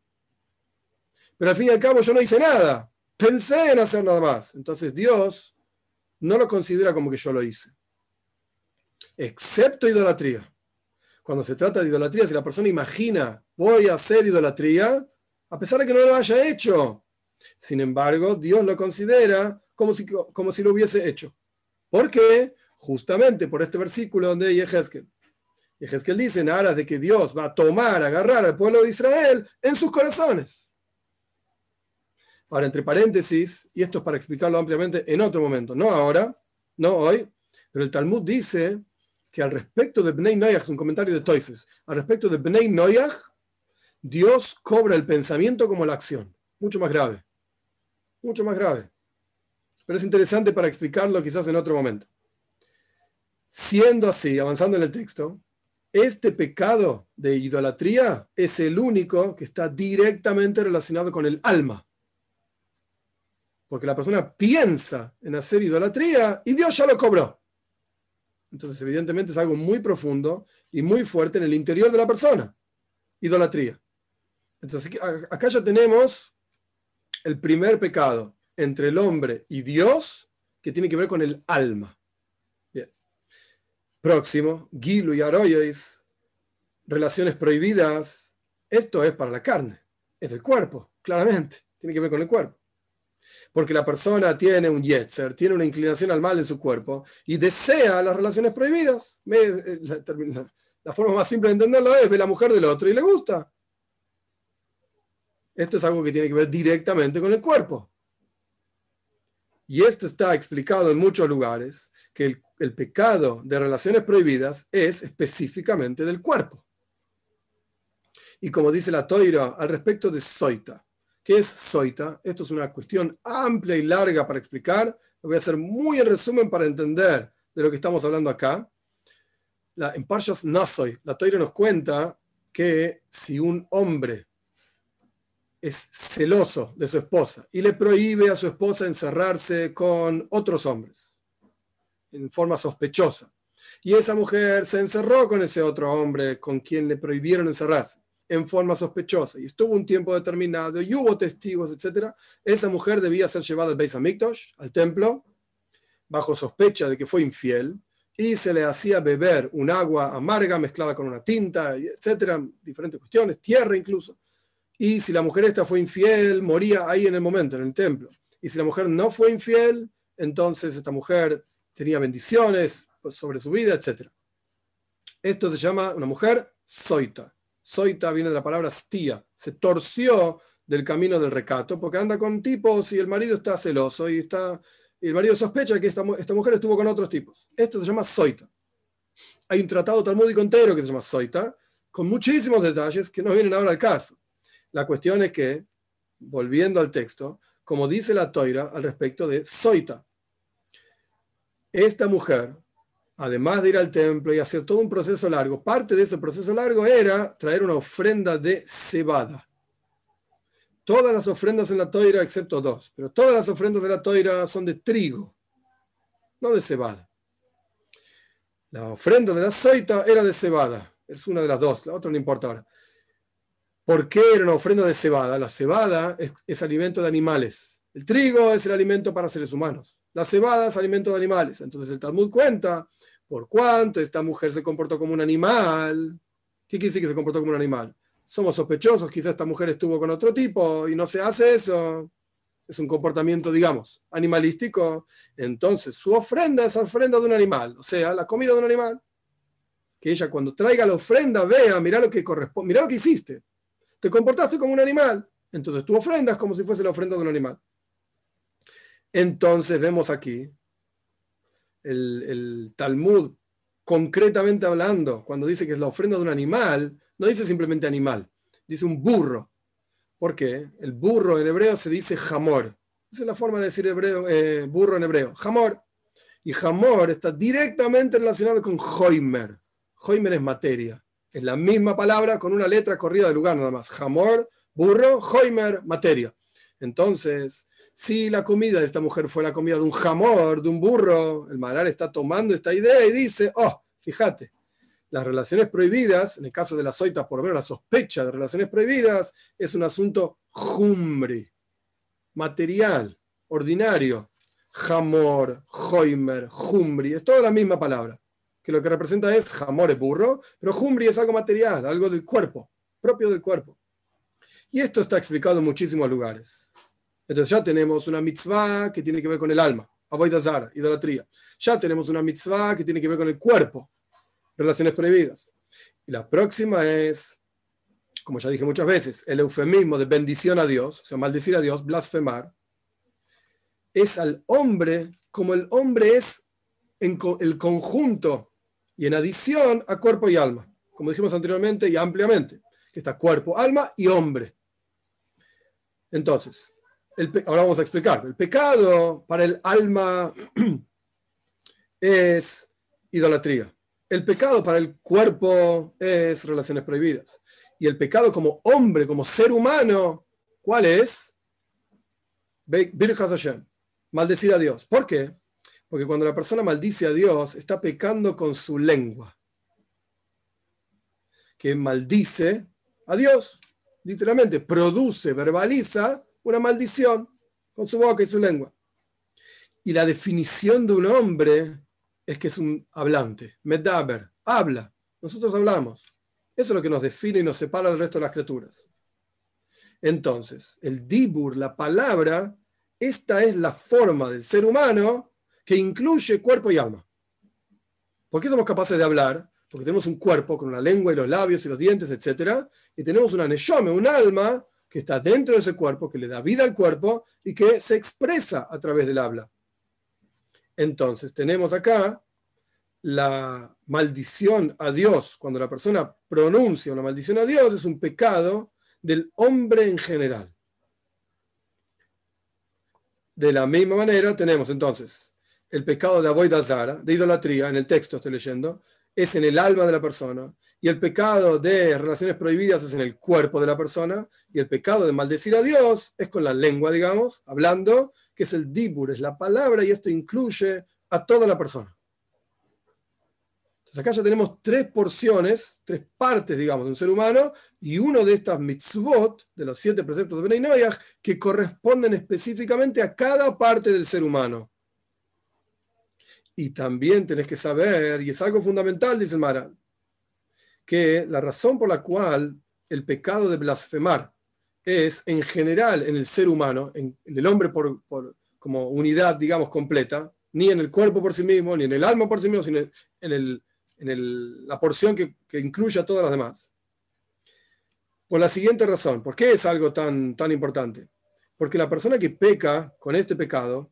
Pero al fin y al cabo yo no hice nada, pensé en hacer nada más. Entonces Dios no lo considera como que yo lo hice. Excepto idolatría. Cuando se trata de idolatría, si la persona imagina, voy a hacer idolatría, a pesar de que no lo haya hecho, sin embargo, Dios lo considera como si, como si lo hubiese hecho. ¿Por qué? Justamente por este versículo donde Yehezkel. Yehezkel dice en aras de que Dios va a tomar, agarrar al pueblo de Israel en sus corazones. Ahora, entre paréntesis, y esto es para explicarlo ampliamente en otro momento, no ahora, no hoy, pero el Talmud dice que al respecto de Bnei Noyach, es un comentario de Toises, al respecto de Bnei Noyach, Dios cobra el pensamiento como la acción, mucho más grave mucho más grave. Pero es interesante para explicarlo quizás en otro momento. Siendo así, avanzando en el texto, este pecado de idolatría es el único que está directamente relacionado con el alma. Porque la persona piensa en hacer idolatría y Dios ya lo cobró. Entonces, evidentemente es algo muy profundo y muy fuerte en el interior de la persona. Idolatría. Entonces, acá ya tenemos el primer pecado entre el hombre y Dios que tiene que ver con el alma. Bien. Próximo, Gilu y Aroyes, relaciones prohibidas. Esto es para la carne, es del cuerpo, claramente, tiene que ver con el cuerpo. Porque la persona tiene un yetzer, tiene una inclinación al mal en su cuerpo y desea las relaciones prohibidas. Eh, la forma más simple de entenderlo es ve la mujer del otro y le gusta. Esto es algo que tiene que ver directamente con el cuerpo. Y esto está explicado en muchos lugares, que el, pecado de relaciones prohibidas es específicamente del cuerpo. Y como dice la Toira al respecto de Soita, ¿qué es Soita? Esto es una cuestión amplia y larga para explicar. Lo voy a hacer muy en resumen para entender de lo que estamos hablando acá. La, en Parshas la Toira nos cuenta que si un hombre es celoso de su esposa y le prohíbe a su esposa encerrarse con otros hombres en forma sospechosa. Y esa mujer se encerró con ese otro hombre con quien le prohibieron encerrarse. En forma sospechosa y estuvo un tiempo determinado y hubo testigos, etc., esa mujer debía ser llevada al Beis Hamikdash, al templo, bajo sospecha de que fue infiel, y se le hacía beber un agua amarga mezclada con una tinta, etc., diferentes cuestiones, tierra incluso. Y si la mujer esta fue infiel, moría ahí en el momento, en el templo. Y si la mujer no fue infiel, entonces esta mujer tenía bendiciones sobre su vida, etc. Esto se llama una mujer soita. Soita viene de la palabra stía. Se torció del camino del recato porque anda con tipos y el marido está celoso y, está, el marido sospecha que esta, mujer estuvo con otros tipos. Esto se llama soita. Hay un tratado talmúdico entero que se llama soita, con muchísimos detalles que no vienen ahora al caso. La cuestión es que, volviendo al texto, como dice la toira al respecto de soita, esta mujer además de ir al templo y hacer todo un proceso largo, parte de ese proceso largo era traer una ofrenda de cebada. Todas las ofrendas en la toira, excepto dos, pero todas las ofrendas de la toira son de trigo, no de cebada. La ofrenda de la soita era de cebada, es una de las dos, la otra no importa ahora. ¿Por qué era una ofrenda de cebada? La cebada es, es alimento de animales. El trigo es el alimento para seres humanos. La cebada es alimento de animales. Entonces el Talmud cuenta por cuánto esta mujer se comportó como un animal. ¿Qué quiere decir que se comportó como un animal? Somos sospechosos, quizás esta mujer estuvo con otro tipo y no se hace eso. Es un comportamiento, digamos, animalístico. Entonces, su ofrenda es ofrenda de un animal, o sea, la comida de un animal. Que ella cuando traiga la ofrenda vea, mira lo que corresponde, mira lo que hiciste. Te comportaste como un animal. Entonces tu ofrenda es como si fuese la ofrenda de un animal. Entonces vemos aquí el, Talmud, concretamente hablando, cuando dice que es la ofrenda de un animal, no dice simplemente animal, dice un burro. ¿Por qué? El burro en hebreo se dice jamor. Esa es la forma de decir hebreo, eh, burro en hebreo. Jamor. Y jamor está directamente relacionado con joimer. Joimer es materia. Es la misma palabra con una letra corrida de lugar nada más. Jamor, burro, joimer, materia. Entonces, si la comida de esta mujer fue la comida de un jamor, de un burro, el Maharal está tomando esta idea y dice, oh, fíjate, las relaciones prohibidas, en el caso de la soita, por lo menos la sospecha de relaciones prohibidas, es un asunto jumbre, material, ordinario. Jamor, joimer, jumbri, es toda la misma palabra, que lo que representa es jamor es burro, pero jumbri es algo material, algo del cuerpo, propio del cuerpo. Y esto está explicado en muchísimos lugares. Entonces ya tenemos una mitzvah que tiene que ver con el alma, avoidazar, idolatría. Ya tenemos una mitzvah que tiene que ver con el cuerpo, relaciones prohibidas. Y la próxima es, como ya dije muchas veces, el eufemismo de bendición a Dios, o sea, maldecir a Dios, blasfemar, es al hombre como el hombre es en el conjunto y en adición a cuerpo y alma, como dijimos anteriormente y ampliamente, que está cuerpo, alma y hombre. Entonces, ahora vamos a explicar. El pecado para el alma es idolatría. El pecado para el cuerpo es relaciones prohibidas. Y el pecado como hombre, como ser humano, ¿cuál es? Maldecir a Dios. ¿Por qué? Porque cuando la persona maldice a Dios, está pecando con su lengua. Que maldice a Dios. Literalmente, produce, verbaliza una maldición con su boca y su lengua. Y la definición de un hombre es que es un hablante, medaber, habla. Nosotros hablamos. Eso es lo que nos define y nos separa del resto de las criaturas. Entonces, el dibur, la palabra, esta es la forma del ser humano que incluye cuerpo y alma. ¿Por qué somos capaces de hablar? Porque tenemos un cuerpo con una lengua y los labios y los dientes, etc. Y tenemos una neshome, un alma que está dentro de ese cuerpo, que le da vida al cuerpo y que se expresa a través del habla. Entonces, tenemos acá la maldición a Dios. Cuando la persona pronuncia una maldición a Dios, es un pecado del hombre en general. De la misma manera, tenemos entonces el pecado de Avoidazara, de idolatría, en el texto estoy leyendo, es en el alma de la persona, y el pecado de relaciones prohibidas es en el cuerpo de la persona, y el pecado de maldecir a Dios es con la lengua, digamos, hablando, que es el dibur, es la palabra, y esto incluye a toda la persona. Entonces acá ya tenemos tres porciones, tres partes, digamos, de un ser humano, y uno de estas mitzvot, de los siete preceptos de Benay Noyaj, que corresponden específicamente a cada parte del ser humano. Y también tenés que saber, y es algo fundamental, dice Mara, que la razón por la cual el pecado de blasfemar es en general en el ser humano, en, el hombre por, como unidad, digamos, completa, ni en el cuerpo por sí mismo, ni en el alma por sí mismo, sino en el en la porción que, incluye a todas las demás. Por la siguiente razón, ¿por qué es algo tan, tan importante? Porque la persona que peca con este pecado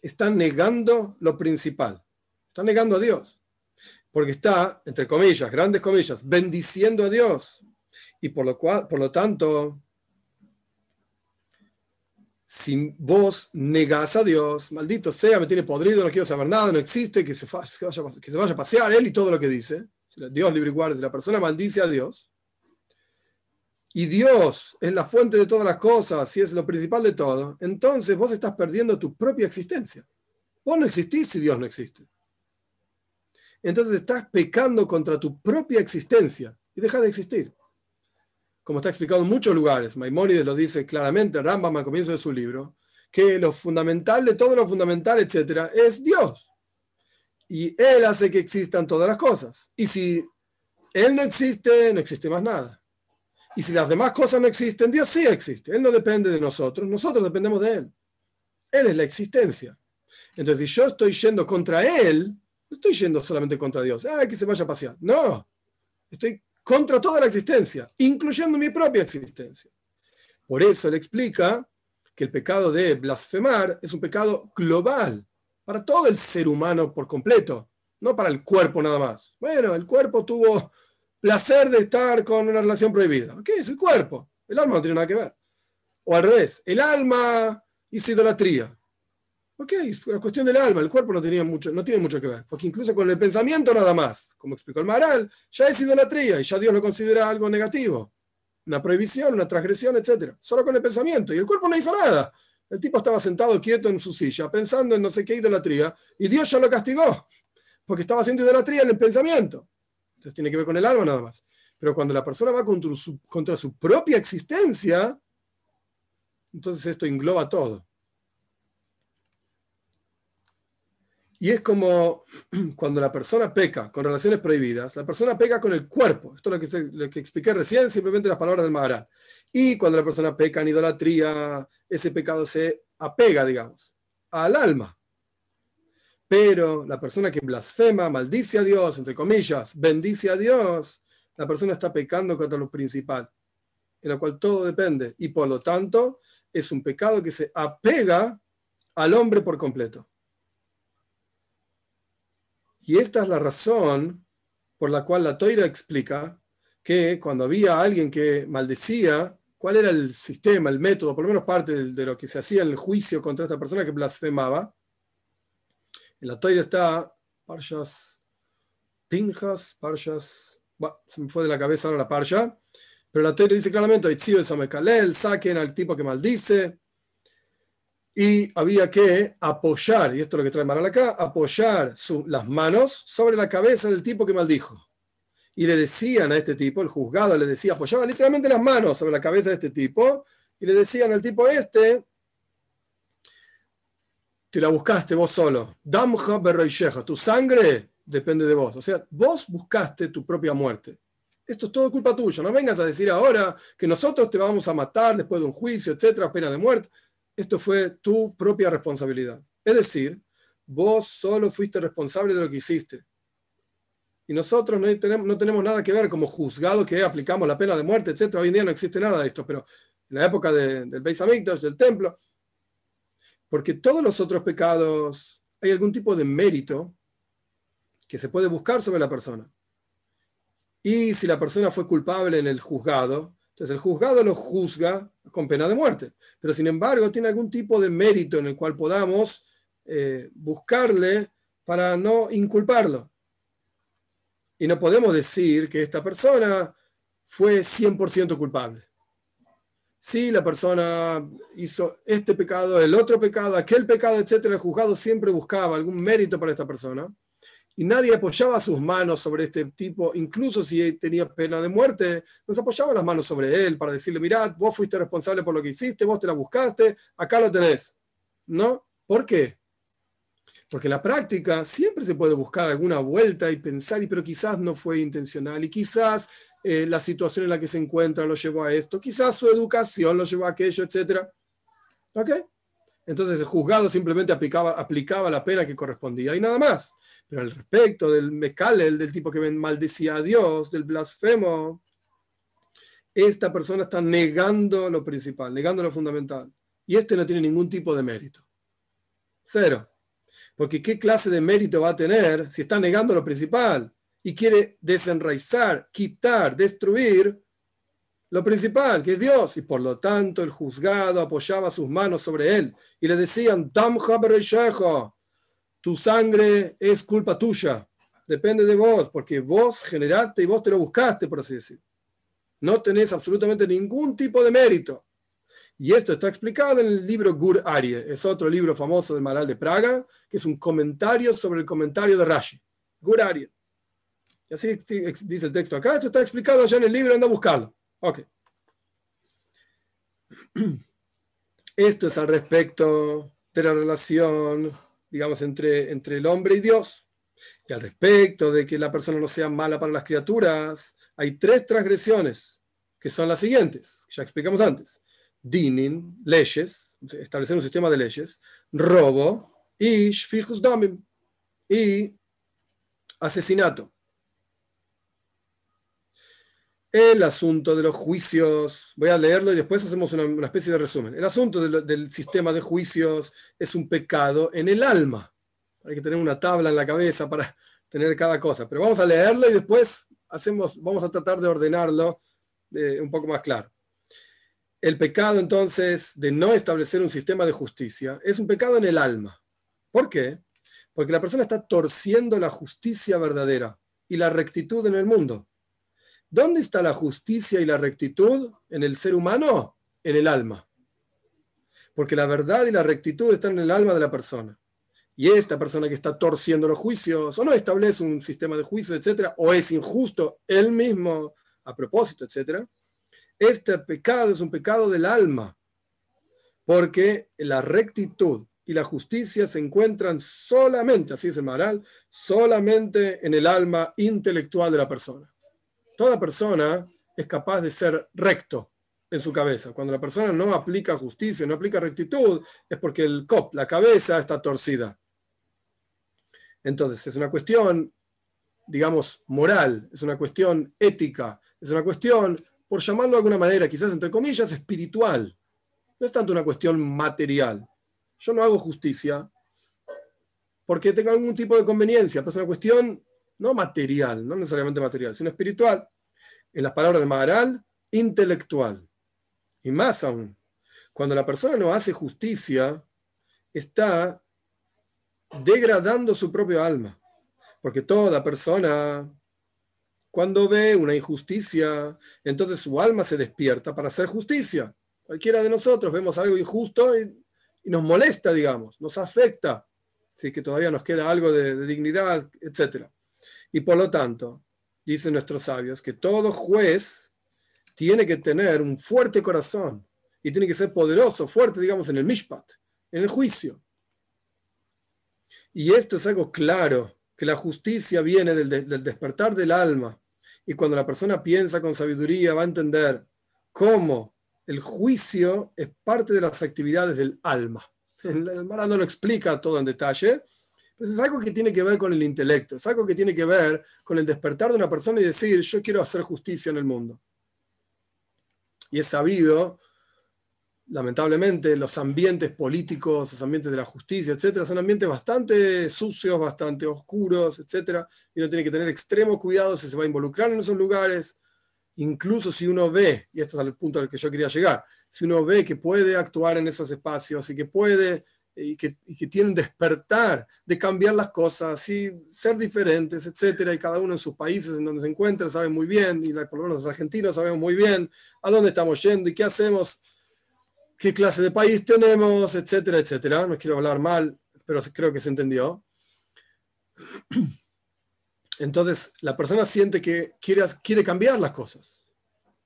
está negando lo principal, está negando a Dios, porque está, entre comillas, grandes comillas, bendiciendo a Dios. Y por lo, cual, por lo tanto, si vos negás a Dios, maldito sea, me tiene podrido, no quiero saber nada, no existe, que se, vaya, que se vaya a pasear él y todo lo que dice. Dios libre y guarde, si la persona maldice a Dios, y Dios es la fuente de todas las cosas y es lo principal de todo, entonces vos estás perdiendo tu propia existencia. Vos no existís si Dios no existe. Entonces estás pecando contra tu propia existencia y deja de existir como está explicado en muchos lugares, Maimónides lo dice claramente, Rambam al comienzo de su libro, que lo fundamental de todo lo fundamental, etcétera, es Dios. Y Él hace que existan todas las cosas. Y si Él no existe, no existe más nada. Y si las demás cosas no existen, Dios sí existe. Él no depende de nosotros, nosotros dependemos de Él. Él es la existencia. Entonces, si yo estoy yendo contra Él, no estoy yendo solamente contra Dios. ¡Ay, que se vaya a pasear! No. Estoy contra toda la existencia, incluyendo mi propia existencia. Por eso él explica que el pecado de blasfemar es un pecado global, para todo el ser humano por completo, no para el cuerpo nada más. Bueno, el cuerpo tuvo placer de estar con una relación prohibida. ¿Qué es el cuerpo? El alma no tiene nada que ver. O al revés, el alma hizo idolatría. Ok, es una cuestión del alma, el cuerpo no, tenía mucho, no tiene mucho que ver, porque incluso con el pensamiento nada más, como explicó el Maral, ya es idolatría y ya Dios lo considera algo negativo, una prohibición, una transgresión, etc. Solo con el pensamiento, y el cuerpo no hizo nada. El tipo estaba sentado quieto en su silla, pensando en no sé qué idolatría, y Dios ya lo castigó, porque estaba haciendo idolatría en el pensamiento. Entonces tiene que ver con el alma nada más. Pero cuando la persona va contra su, contra su propia existencia, entonces esto engloba todo. Y es como cuando la persona peca con relaciones prohibidas, la persona peca con el cuerpo. Esto es lo que, expliqué recién, simplemente las palabras del Maharal. Y cuando la persona peca en idolatría, ese pecado se apega, digamos, al alma. Pero la persona que blasfema, maldice a Dios, entre comillas, bendice a Dios, la persona está pecando contra lo principal, en lo cual todo depende. Y por lo tanto, es un pecado que se apega al hombre por completo. Y esta es la razón por la cual la Toira explica que cuando había alguien que maldecía, cuál era el sistema, el método, por lo menos parte de, lo que se hacía en el juicio contra esta persona que blasfemaba. En la Toira está Parshas Pinjas, Parshas, se me fue de la cabeza ahora la Parsha, pero la Toira dice claramente, saquen al tipo que maldice, y había que apoyar, y esto es lo que trae Maral acá, apoyar las manos sobre la cabeza del tipo que maldijo. Y le decían a este tipo, el juzgado le decía, apoyaba literalmente las manos sobre la cabeza de este tipo, y le decían al tipo este, te la buscaste vos solo, damja berroisheja, tu sangre depende de vos, o sea, vos buscaste tu propia muerte. Esto es todo culpa tuya, no vengas a decir ahora que nosotros te vamos a matar después de un juicio, etcétera, pena de muerte esto fue tu propia responsabilidad. Es decir, vos solo fuiste responsable de lo que hiciste. Y nosotros no tenemos, nada que ver como juzgado que aplicamos la pena de muerte, etc. Hoy en día no existe nada de esto, pero en la época del Beis del templo, porque todos los otros pecados hay algún tipo de mérito que se puede buscar sobre la persona. Y si la persona fue culpable en el juzgado, entonces el juzgado lo juzga con pena de muerte. Pero sin embargo tiene algún tipo de mérito en el cual podamos eh, buscarle para no inculparlo. Y no podemos decir que esta persona fue 100% culpable. Si la persona hizo este pecado, el otro pecado, aquel pecado, etcétera, el juzgado siempre buscaba algún mérito para esta persona. Y nadie apoyaba sus manos sobre este tipo, incluso si tenía pena de muerte, nos apoyaba las manos sobre él para decirle, mirad, vos fuiste responsable por lo que hiciste, vos te la buscaste, acá lo tenés. ¿No? ¿Por qué? Porque en la práctica siempre se puede buscar alguna vuelta y pensar, y pero quizás no fue intencional, y quizás eh, la situación en la que se encuentra lo llevó a esto, quizás su educación lo llevó a aquello, etc. ¿Ok? Entonces el juzgado simplemente aplicaba, aplicaba la pena que correspondía y nada más. Pero al respecto del Mekalel, del tipo que maldecía a Dios, del blasfemo, esta persona está negando lo principal, negando lo fundamental. Y este no tiene ningún tipo de mérito. Cero. Porque ¿qué clase de mérito va a tener si está negando lo principal y quiere desenraizar, quitar, destruir lo principal, que es Dios? Y por lo tanto el juzgado apoyaba sus manos sobre él y le decían, Tam tu sangre es culpa tuya, depende de vos, porque vos generaste y vos te lo buscaste, por así decirlo. No tenés absolutamente ningún tipo de mérito. Y esto está explicado en el libro Gur Arie, es otro libro famoso del Maral de Praga, que es un comentario sobre el comentario de Rashi. Gur Arie. Y así dice el texto acá, esto está explicado ya en el libro, anda a buscarlo. Ok. Esto es al respecto de la relación digamos, entre, entre el hombre y Dios. Y al respecto de que la persona no sea mala para las criaturas, hay tres transgresiones, que son las siguientes, ya explicamos antes. Dinin, leyes, establecer un sistema de leyes, robo y shfichus domim, y asesinato el asunto de los juicios, voy a leerlo y después hacemos una, especie de resumen. El asunto del sistema de juicios es un pecado en el alma. Hay que tener una tabla en la cabeza para tener cada cosa. Pero vamos a leerlo y después hacemos, vamos a tratar de ordenarlo eh, un poco más claro. El pecado entonces de no establecer un sistema de justicia es un pecado en el alma. ¿Por qué? Porque la persona está torciendo la justicia verdadera y la rectitud en el mundo. ¿Dónde está la justicia y la rectitud en el ser humano? En el alma. Porque la verdad y la rectitud están en el alma de la persona. Y esta persona que está torciendo los juicios, o no establece un sistema de juicio, etcétera, o es injusto él mismo a propósito, etcétera, este pecado es un pecado del alma. Porque la rectitud y la justicia se encuentran solamente, así es el Maral, solamente en el alma intelectual de la persona. Toda persona es capaz de ser recto en su cabeza. Cuando la persona no aplica justicia, no aplica rectitud, es porque el cop, la cabeza, está torcida. Entonces, es una cuestión, digamos, moral, es una cuestión ética, es una cuestión, por llamarlo de alguna manera, quizás entre comillas, espiritual. No es tanto una cuestión material. Yo no hago justicia porque tengo algún tipo de conveniencia, pero es una cuestión no material, no necesariamente material, sino espiritual. En las palabras de Maharal, intelectual. Y más aún, cuando la persona no hace justicia, está degradando su propio alma. Porque toda persona, cuando ve una injusticia, entonces su alma se despierta para hacer justicia. Cualquiera de nosotros vemos algo injusto y, nos molesta, digamos, nos afecta. Si que todavía nos queda algo de, de dignidad, etcétera. Y por lo tanto, dicen nuestros sabios, que todo juez tiene que tener un fuerte corazón y tiene que ser poderoso, fuerte, digamos, en el mishpat, en el juicio. Y esto es algo claro, que la justicia viene del, despertar del alma. Y cuando la persona piensa con sabiduría, va a entender cómo el juicio es parte de las actividades del alma. El Mara no lo explica todo en detalle, es algo que tiene que ver con el intelecto, es algo que tiene que ver con el despertar de una persona y decir, yo quiero hacer justicia en el mundo. Y es sabido, lamentablemente, los ambientes políticos, los ambientes de la justicia, etcétera, son ambientes bastante sucios, bastante oscuros, etcétera, y uno tiene que tener extremo cuidado si se va a involucrar en esos lugares, incluso si uno ve, y esto es el punto al que yo quería llegar, si uno ve que puede actuar en esos espacios y que puede y que, tienen despertar de cambiar las cosas y ser diferentes, etcétera, y cada uno en sus países en donde se encuentra sabe muy bien, y por lo menos los argentinos sabemos muy bien a dónde estamos yendo y qué hacemos, qué clase de país tenemos, etcétera, etcétera. No quiero hablar mal, pero creo que se entendió. Entonces la persona siente que quiere, quiere cambiar las cosas.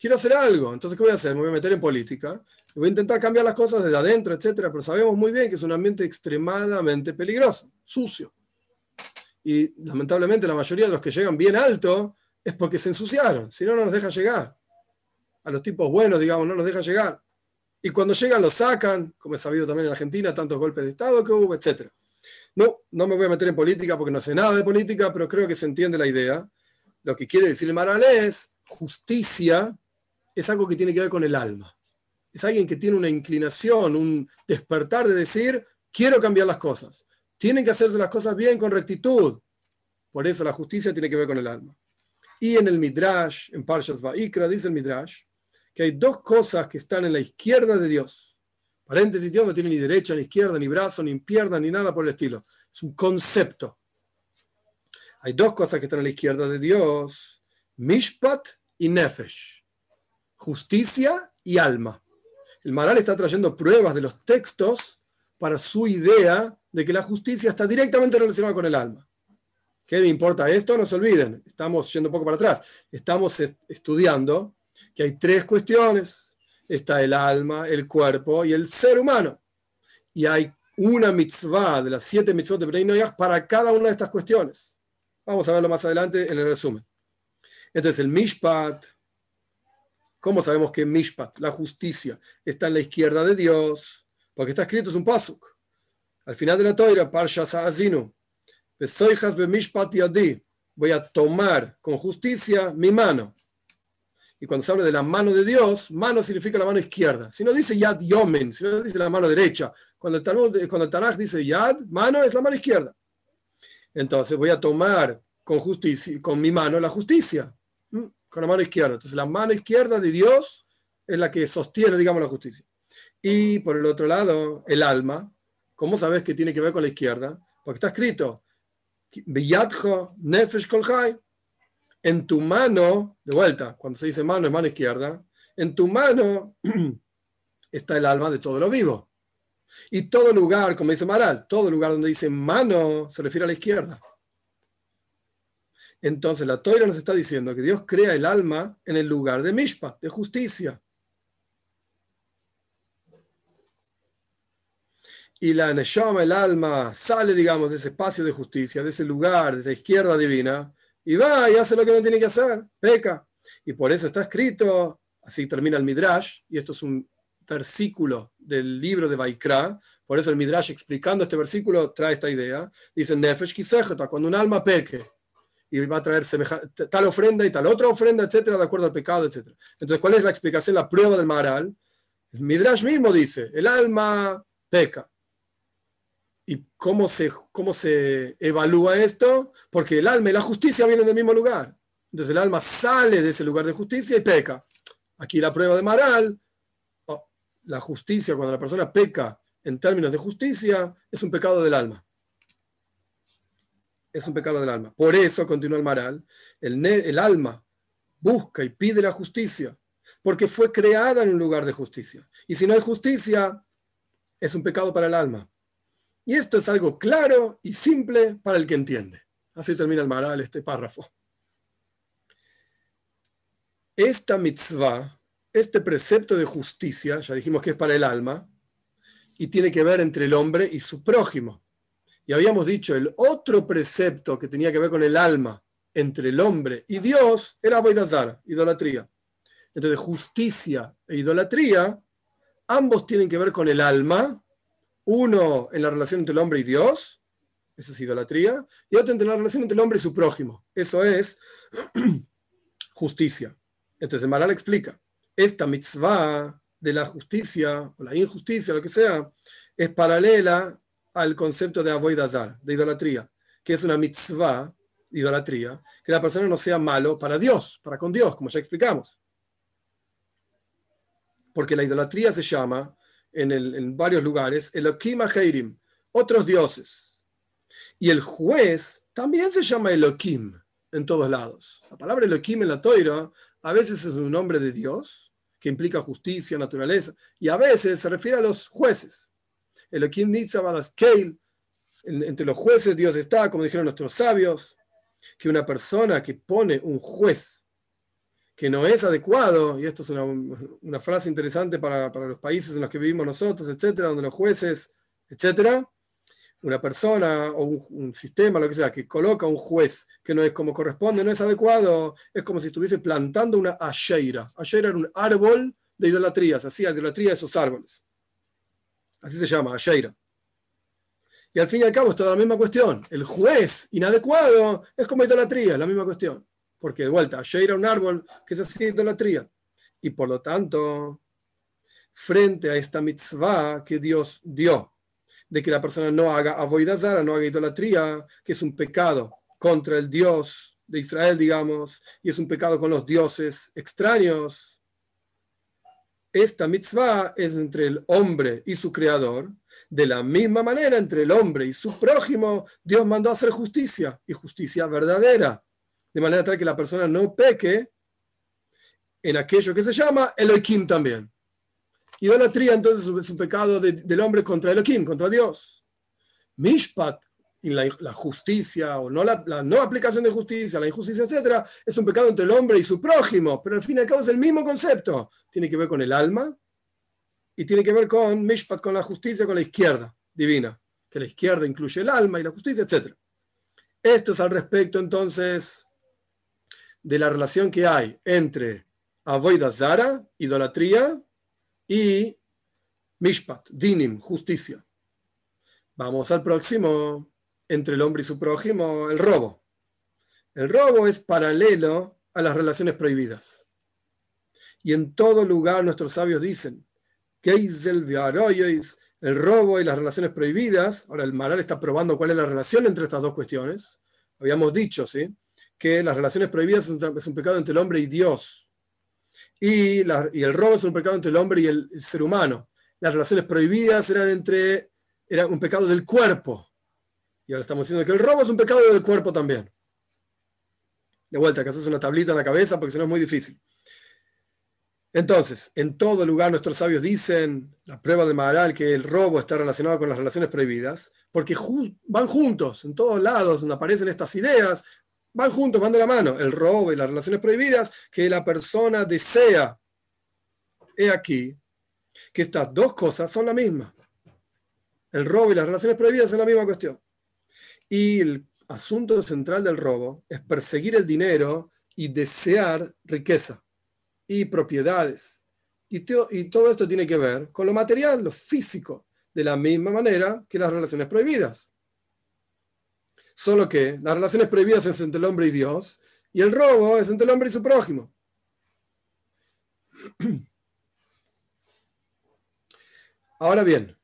Quiero hacer algo. Entonces, ¿qué voy a hacer? Me voy a meter en política. Voy a intentar cambiar las cosas desde adentro, etcétera. Pero sabemos muy bien que es un ambiente extremadamente peligroso, sucio. Y lamentablemente la mayoría de los que llegan bien alto es porque se ensuciaron. Si no, no nos deja llegar. A los tipos buenos, digamos, no nos deja llegar. Y cuando llegan los sacan, como he sabido también en Argentina, tantos golpes de Estado que hubo, etcétera. No, no me voy a meter en política porque no sé nada de política, pero creo que se entiende la idea. Lo que quiere decir el Maral es justicia es algo que tiene que ver con el alma. Es alguien que tiene una inclinación, un despertar de decir, quiero cambiar las cosas. Tienen que hacerse las cosas bien, con rectitud. Por eso la justicia tiene que ver con el alma. Y en el Midrash, en Parshas Vaikra, dice el Midrash, que hay dos cosas que están en la izquierda de Dios Paréntesis, Dios no tiene ni derecha, ni izquierda, ni brazo, ni pierna, ni nada por el estilo. Es un concepto. Hay dos cosas que están a la izquierda de Dios. Mishpat y Nefesh. Justicia y alma. El Maral está trayendo pruebas de los textos para su idea de que la justicia está directamente relacionada con el alma. ¿Qué me importa esto? No se olviden, estamos yendo un poco para atrás. Estamos estudiando que hay tres cuestiones está el alma, el cuerpo y el ser humano. Y hay una mitzvah de las siete mitzvot de Bnei para cada una de estas cuestiones. Vamos a verlo más adelante en el resumen. Entonces, el Mishpat, ¿cómo sabemos que Mishpat, la justicia, está en la izquierda de Dios? Porque está escrito, es un pasuk. Al final de la toira, Parsha Sa'azinu, Mishpat Yadi, voy a tomar con justicia mi mano. Y cuando se habla de la mano de Dios, mano significa la mano izquierda. Si no dice Yad Yomen, si no dice la mano derecha. Cuando el, Tanakh, cuando el Tanakh dice Yad, mano es la mano izquierda. Entonces voy a tomar con, justicia, con mi mano la justicia, con la mano izquierda. Entonces la mano izquierda de Dios es la que sostiene, digamos, la justicia. Y por el otro lado, el alma. ¿Cómo sabes que tiene que ver con la izquierda? Porque está escrito, Nefesh en tu mano, de vuelta, cuando se dice mano es mano izquierda, en tu mano está el alma de todo lo vivo. Y todo lugar, como dice Maral, todo lugar donde dice mano se refiere a la izquierda. Entonces la Toira nos está diciendo que Dios crea el alma en el lugar de Mishpa, de justicia. Y la Neshama, el alma, sale, digamos, de ese espacio de justicia, de ese lugar, de esa izquierda divina, y va y hace lo que no tiene que hacer, peca. Y por eso está escrito, así termina el Midrash, y esto es un versículo del libro de Baikra, por eso el Midrash explicando este versículo trae esta idea, dice Nefesh cuando un alma peque, y va a traer tal ofrenda y tal otra ofrenda, etcétera, de acuerdo al pecado, etcétera. Entonces, ¿cuál es la explicación, la prueba del Maharal? El Midrash mismo dice, el alma peca. ¿Y cómo se, cómo se evalúa esto? Porque el alma y la justicia vienen del mismo lugar. Entonces el alma sale de ese lugar de justicia y peca. Aquí la prueba de Maral, oh, la justicia, cuando la persona peca en términos de justicia, es un pecado del alma. Es un pecado del alma. Por eso, continúa el Maral, el, el alma busca y pide la justicia, porque fue creada en un lugar de justicia. Y si no hay justicia, es un pecado para el alma. Y esto es algo claro y simple para el que entiende. Así termina el Maral este párrafo. Esta mitzvah, este precepto de justicia, ya dijimos que es para el alma, y tiene que ver entre el hombre y su prójimo. Y habíamos dicho, el otro precepto que tenía que ver con el alma entre el hombre y Dios era Boidazar, idolatría. Entonces, justicia e idolatría, ambos tienen que ver con el alma uno en la relación entre el hombre y Dios, esa es idolatría, y otro en la relación entre el hombre y su prójimo, eso es justicia. Entonces Maral explica, esta mitzvah de la justicia o la injusticia, lo que sea, es paralela al concepto de avoidazar, de idolatría, que es una mitzvah, idolatría, que la persona no sea malo para Dios, para con Dios, como ya explicamos. Porque la idolatría se llama en, varios lugares, Elohim Heirim, otros dioses. Y el juez también se llama Elohim en todos lados. La palabra Elohim en la Toira a veces es un nombre de Dios, que implica justicia, naturaleza, y a veces se refiere a los jueces. Elohim Nitzabadas Keil, entre los jueces Dios está, como dijeron nuestros sabios. que una persona que pone un juez que no es adecuado, y esto es una, frase interesante para, los países en los que vivimos nosotros, etcétera, donde los jueces, etcétera, una persona o un, sistema, lo que sea, que coloca un juez que no es como corresponde, no es adecuado, es como si estuviese plantando una asheira. Asheira era un árbol de idolatría, se hacía idolatría de esos árboles. Así se llama, asheira. Y al fin y al cabo es toda la misma cuestión. El juez inadecuado es como idolatría, la misma cuestión. Porque de vuelta, asheira un árbol que se hacía idolatría. Y por lo tanto, frente a esta mitzvah que Dios dio, de que la persona no haga avoidazara, no haga idolatría, que es un pecado contra el Dios de Israel, digamos, y es un pecado con los dioses extraños. Esta mitzvah es entre el hombre y su creador. De la misma manera, entre el hombre y su prójimo, Dios mandó hacer justicia y justicia verdadera. De manera tal que la persona no peque en aquello que se llama Elohim también. Idolatría entonces es un pecado del hombre contra Elohim, contra Dios. Mishpat, y la, justicia o no la, no aplicación de justicia, la injusticia, etc., es un pecado entre el hombre y su prójimo, pero al fin y al cabo es el mismo concepto. Tiene que ver con el alma y tiene que ver con Mishpat, con la justicia, con la izquierda divina, que la izquierda incluye el alma y la justicia, etc. Esto es al respecto entonces de la relación que hay entre Avoida Zara, idolatría, y Mishpat, Dinim, justicia. Vamos al próximo, entre el hombre y su prójimo, el robo. El robo es paralelo a las relaciones prohibidas. Y en todo lugar nuestros sabios dicen, el el robo y las relaciones prohibidas. Ahora el Maral está probando cuál es la relación entre estas dos cuestiones. Habíamos dicho, ¿sí? Que las relaciones prohibidas es un pecado entre el hombre y Dios y, el robo es un pecado entre el hombre y el, ser humano. Las relaciones prohibidas eran entre era un pecado del cuerpo. Y ahora estamos diciendo que el robo es un pecado del cuerpo también. De vuelta, que haces una tablita en la cabeza porque si no es muy difícil. Entonces, en todo lugar nuestros sabios dicen, la prueba de Maharal, que el robo está relacionado con las relaciones prohibidas, porque van juntos, en todos lados donde aparecen estas ideas, van juntos, van de la mano, el robo y las relaciones prohibidas que la persona desea. He aquí que estas dos cosas son la misma. El robo y las relaciones prohibidas son la misma cuestión. Y el asunto central del robo es perseguir el dinero y desear riqueza y propiedades. Y, todo esto tiene que ver con lo material, lo físico, de la misma manera que las relaciones prohibidas. Solo que las relaciones prohibidas es entre el hombre y Dios y el robo es entre el hombre y su prójimo. Ahora bien,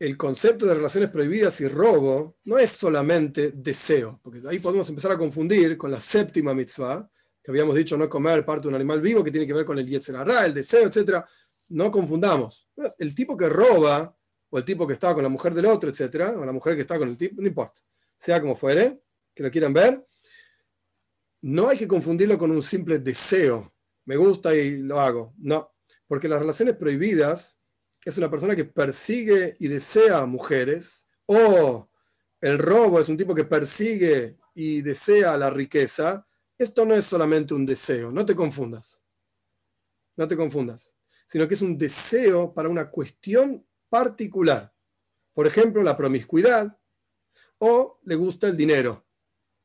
el concepto de relaciones prohibidas y robo no es solamente deseo, porque ahí podemos empezar a confundir con la séptima mitzvah, que habíamos dicho no comer parte de un animal vivo, que tiene que ver con el yetzerará, el deseo, etc. No confundamos. El tipo que roba, o el tipo que está con la mujer del otro, etc., o la mujer que está con el tipo, no importa sea como fuere, que lo quieran ver, no hay que confundirlo con un simple deseo. Me gusta y lo hago. No, porque las relaciones prohibidas es una persona que persigue y desea mujeres, o el robo es un tipo que persigue y desea la riqueza. Esto no es solamente un deseo, no te confundas. No te confundas, sino que es un deseo para una cuestión particular. Por ejemplo, la promiscuidad, o le gusta el dinero,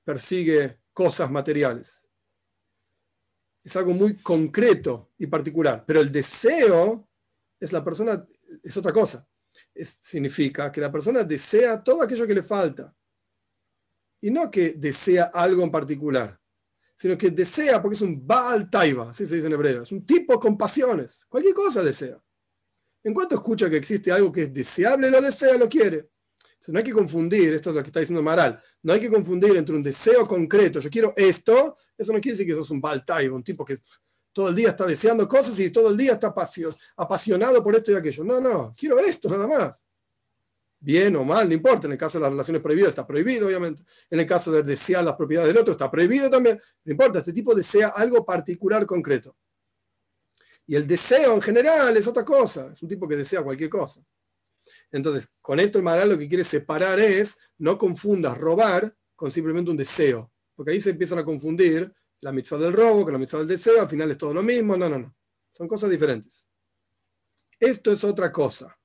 persigue cosas materiales. Es algo muy concreto y particular, pero el deseo es la persona, es otra cosa. significa que la persona desea todo aquello que le falta. Y no que desea algo en particular, sino que desea porque es un Baal Taiba, así se dice en hebreo, es un tipo con pasiones, cualquier cosa desea. En cuanto escucha que existe algo que es deseable, lo desea, lo quiere no hay que confundir, esto es lo que está diciendo Maral, no hay que confundir entre un deseo concreto, yo quiero esto, eso no quiere decir que sos un baltai, un tipo que todo el día está deseando cosas y todo el día está apasionado por esto y aquello. No, no, quiero esto nada más. Bien o mal, no importa. En el caso de las relaciones prohibidas está prohibido, obviamente. En el caso de desear las propiedades del otro está prohibido también. No importa, este tipo desea algo particular, concreto. Y el deseo en general es otra cosa, es un tipo que desea cualquier cosa. Entonces, con esto el Maral lo que quiere separar es, no confundas robar con simplemente un deseo. porque ahí se empiezan a confundir la mitzvah del robo con la mitzvah del deseo, al final es todo lo mismo, no, no, no, son cosas diferentes. Esto es otra cosa.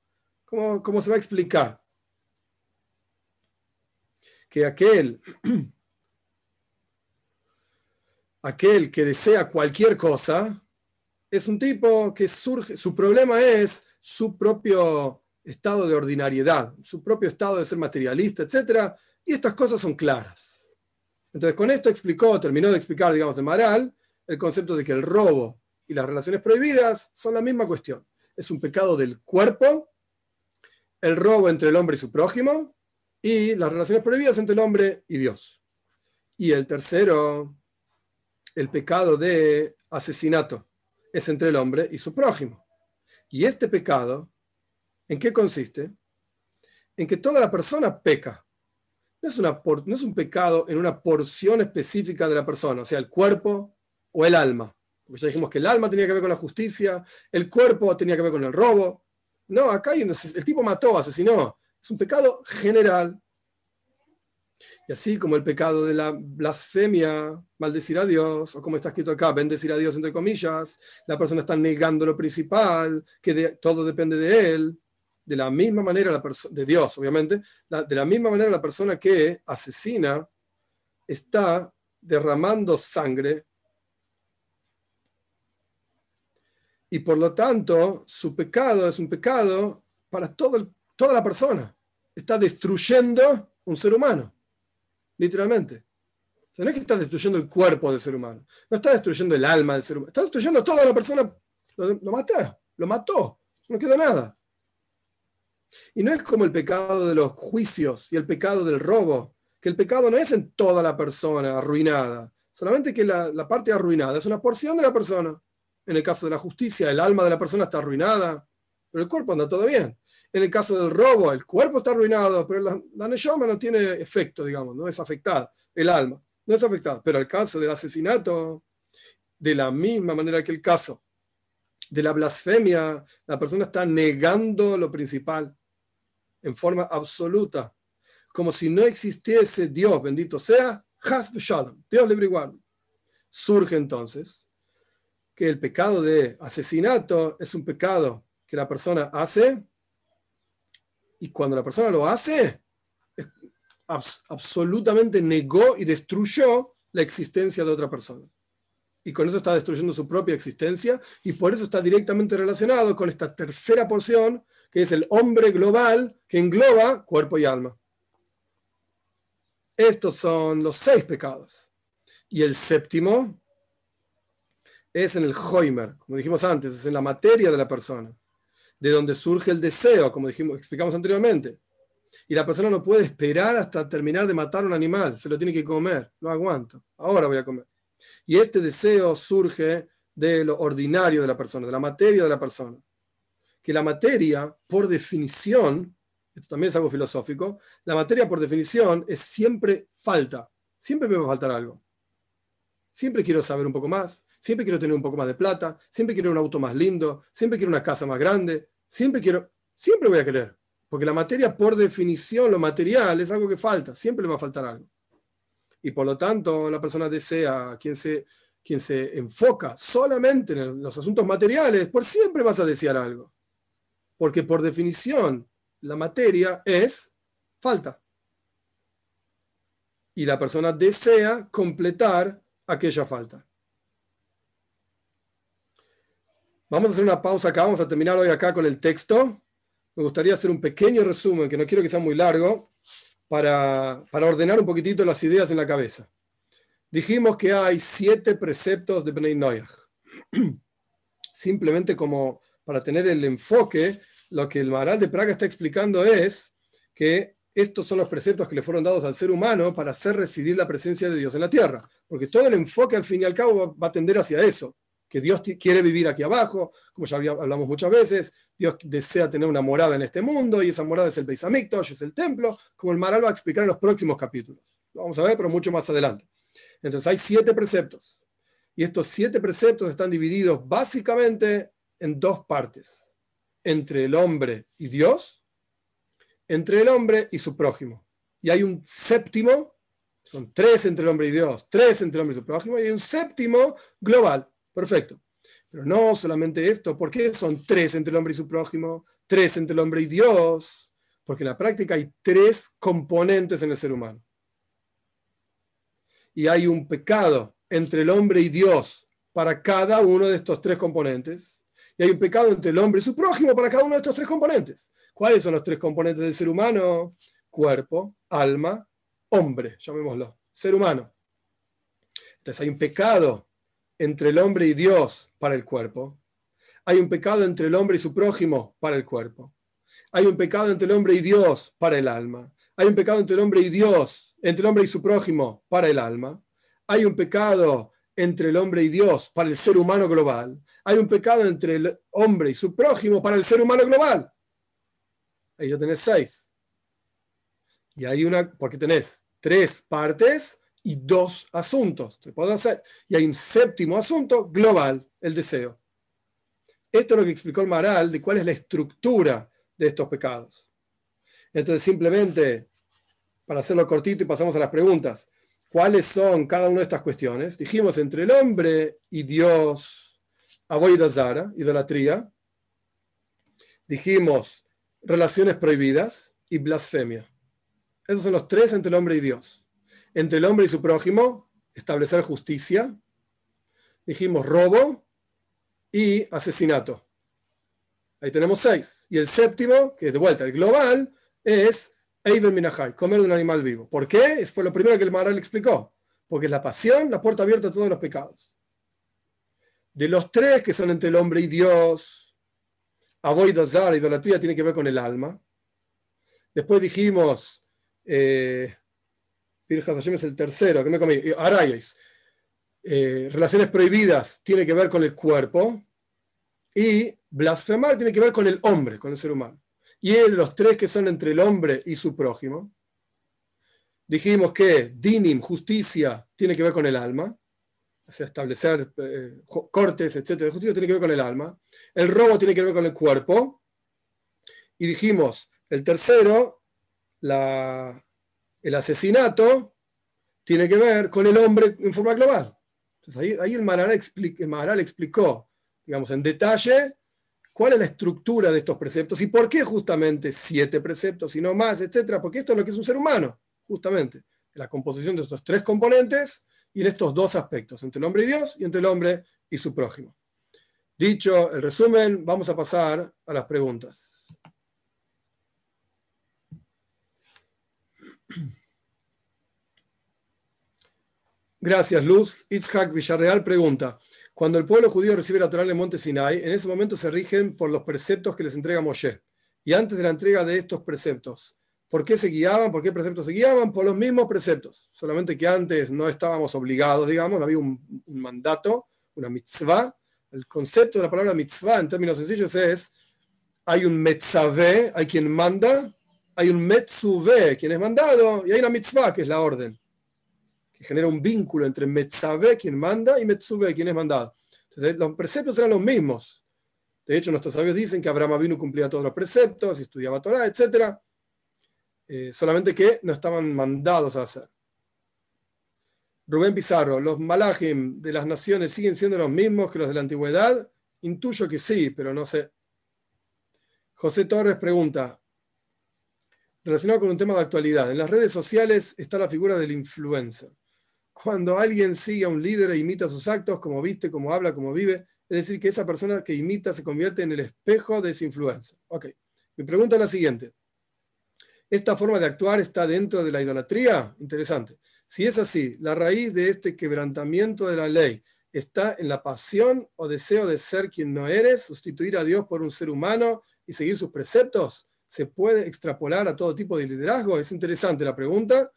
¿Cómo, cómo se va a explicar? Que aquel, aquel que desea cualquier cosa es un tipo que surge, su problema es su propio estado de ordinariedad, su propio estado de ser materialista, etc. Y estas cosas son claras. Entonces, con esto explicó, terminó de explicar, digamos, de Maral, el concepto de que el robo y las relaciones prohibidas son la misma cuestión. Es un pecado del cuerpo, el robo entre el hombre y su prójimo, y las relaciones prohibidas entre el hombre y Dios. Y el tercero, el pecado de asesinato, es entre el hombre y su prójimo. Y este pecado, ¿en qué consiste? En que toda la persona peca. No es, una, no es un pecado en una porción específica de la persona, o sea, el cuerpo o el alma. Porque ya dijimos que el alma tenía que ver con la justicia, el cuerpo tenía que ver con el robo. No, acá hay el tipo mató, asesinó. Es un pecado general. Y así como el pecado de la blasfemia, maldecir a Dios, o como está escrito acá, bendecir a Dios entre comillas, la persona está negando lo principal, que todo depende de él. De la misma manera, la de Dios, obviamente, de la misma manera la persona que asesina está derramando sangre y por lo tanto su pecado es un pecado para todo toda la persona. Está destruyendo un ser humano literalmente. no es que está destruyendo el cuerpo del ser humano, no está destruyendo el alma del ser humano, está destruyendo toda la persona, lo, lo mató, lo mató, no quedó nada. Y no es como el pecado de los juicios y el pecado del robo, que el pecado no es en toda la persona arruinada, solamente que la, la parte arruinada es una porción de la persona. En el caso de la justicia, el alma de la persona está arruinada, pero el cuerpo anda todo bien. En el caso del robo, el cuerpo está arruinado, pero la, la no tiene efecto, digamos, no es afectada. El alma no es afectada. Pero el caso del asesinato, de la misma manera que el caso de la blasfemia, la persona está negando lo principal en forma absoluta, como si no existiese Dios, bendito sea, Dios libre y Surge entonces que el pecado de asesinato es un pecado que la persona hace y cuando la persona lo hace, absolutamente negó y destruyó la existencia de otra persona. Y con eso está destruyendo su propia existencia y por eso está directamente relacionado con esta tercera porción, que es el hombre global que engloba cuerpo y alma. Estos son los seis pecados. Y el séptimo es en el Hoimer, como dijimos antes, es en la materia de la persona de donde surge el deseo, como dijimos, explicamos anteriormente. Y la persona no puede esperar hasta terminar de matar un animal, se lo tiene que comer, no aguanto, ahora voy a comer. Y este deseo surge de lo ordinario de la persona, de la materia de la persona. Que la materia, por definición, esto también es algo filosófico, la materia por definición es siempre falta, siempre me va a faltar algo. Siempre quiero saber un poco más, siempre quiero tener un poco más de plata, siempre quiero un auto más lindo, siempre quiero una casa más grande, siempre quiero, siempre voy a querer, porque la materia por definición, lo material, es algo que falta, siempre le va a faltar algo. Y por lo tanto, la persona desea, quien se, quien se enfoca solamente en los asuntos materiales, por siempre vas a desear algo. Porque por definición, la materia es falta. Y la persona desea completar aquella falta. Vamos a hacer una pausa acá, vamos a terminar hoy acá con el texto. Me gustaría hacer un pequeño resumen, que no quiero que sea muy largo, para, ordenar un poquitito las ideas en la cabeza. Dijimos que hay siete preceptos de Bnei Noyach. Simplemente como para tener el enfoque, lo que el Maral de Praga está explicando es que estos son los preceptos que le fueron dados al ser humano para hacer residir la presencia de Dios en la tierra. Porque todo el enfoque al fin y al cabo va a tender hacia eso que Dios quiere vivir aquí abajo, como ya hablamos muchas veces, Dios desea tener una morada en este mundo y esa morada es el Beis es el templo, como el Maral va a explicar en los próximos capítulos. Lo vamos a ver, pero mucho más adelante. Entonces hay siete preceptos y estos siete preceptos están divididos básicamente en dos partes, entre el hombre y Dios, entre el hombre y su prójimo. Y hay un séptimo Son tres entre el hombre y Dios, tres entre el hombre y su prójimo, y un séptimo global. Perfecto. Pero no solamente esto, ¿por qué son tres entre el hombre y su prójimo? Tres entre el hombre y Dios. Porque en la práctica hay tres componentes en el ser humano. Y hay un pecado entre el hombre y Dios para cada uno de estos tres componentes. Y hay un pecado entre el hombre y su prójimo para cada uno de estos tres componentes. ¿Cuáles son los tres componentes del ser humano? Cuerpo, alma, hombre, llamémoslo, ser humano. Entonces hay un pecado entre el hombre y Dios para el cuerpo. Hay un pecado entre el hombre y su prójimo para el cuerpo. Hay un pecado entre el hombre y Dios para el alma. Hay un pecado entre el hombre y Dios, entre el hombre y su prójimo para el alma. Hay un pecado entre el hombre y Dios para el ser humano global. Hay un pecado entre el hombre y su prójimo para el ser humano global. Ahí ya tenés seis. Y hay una, porque tenés tres partes y dos asuntos. Y hay un séptimo asunto global, el deseo. Esto es lo que explicó el Maral de cuál es la estructura de estos pecados. Entonces, simplemente, para hacerlo cortito y pasamos a las preguntas, ¿cuáles son cada una de estas cuestiones? Dijimos entre el hombre y Dios, Zara, idolatría. Dijimos relaciones prohibidas y blasfemia. Esos son los tres entre el hombre y Dios. Entre el hombre y su prójimo, establecer justicia. Dijimos robo y asesinato. Ahí tenemos seis. Y el séptimo, que es de vuelta el global, es Eiber Minahai, comer de un animal vivo. ¿Por qué? Fue lo primero que el Maral explicó. Porque es la pasión, la puerta abierta a todos los pecados. De los tres que son entre el hombre y Dios, Avoidazar, idolatría, tiene que ver con el alma. Después dijimos eh, es el tercero, que me comí. Arayes. Eh, relaciones prohibidas tiene que ver con el cuerpo. Y blasfemar tiene que ver con el hombre, con el ser humano. Y de los tres que son entre el hombre y su prójimo. Dijimos que dinim, justicia, tiene que ver con el alma. O sea, establecer eh, cortes, etcétera. Justicia tiene que ver con el alma. El robo tiene que ver con el cuerpo. Y dijimos, el tercero, el asesinato tiene que ver con el hombre en forma global. Entonces ahí, el, Maral explicó, digamos, en detalle cuál es la estructura de estos preceptos y por qué justamente siete preceptos y no más, etcétera, porque esto es lo que es un ser humano, justamente, la composición de estos tres componentes y en estos dos aspectos, entre el hombre y Dios y entre el hombre y su prójimo. Dicho el resumen, vamos a pasar a las preguntas. Gracias, Luz. Itzhak Villarreal pregunta, cuando el pueblo judío recibe la Torah en monte Sinai, en ese momento se rigen por los preceptos que les entrega Moshe. Y antes de la entrega de estos preceptos, ¿por qué se guiaban? ¿Por qué preceptos se guiaban? Por los mismos preceptos. Solamente que antes no estábamos obligados, digamos, no había un, mandato, una mitzvah. El concepto de la palabra mitzvah en términos sencillos es, hay un metzaveh, hay quien manda, hay un metzuve, quien es mandado, y hay una mitzvah, que es la orden, que genera un vínculo entre metzavé, quien manda, y metzuve, quien es mandado. Entonces, los preceptos eran los mismos. De hecho, nuestros sabios dicen que Abraham vino cumplía todos los preceptos, y estudiaba Torah, etc. Eh, solamente que no estaban mandados a hacer. Rubén Pizarro, ¿los malajim de las naciones siguen siendo los mismos que los de la antigüedad? Intuyo que sí, pero no sé. José Torres pregunta, relacionado con un tema de actualidad. En las redes sociales está la figura del influencer. Cuando alguien sigue a un líder e imita sus actos, como viste, como habla, como vive, es decir, que esa persona que imita se convierte en el espejo de ese influencer. Ok. Mi pregunta es la siguiente. ¿Esta forma de actuar está dentro de la idolatría? Interesante. Si es así, la raíz de este quebrantamiento de la ley está en la pasión o deseo de ser quien no eres, sustituir a Dios por un ser humano y seguir sus preceptos se puede extrapolar a todo tipo de liderazgo? Es interesante la pregunta.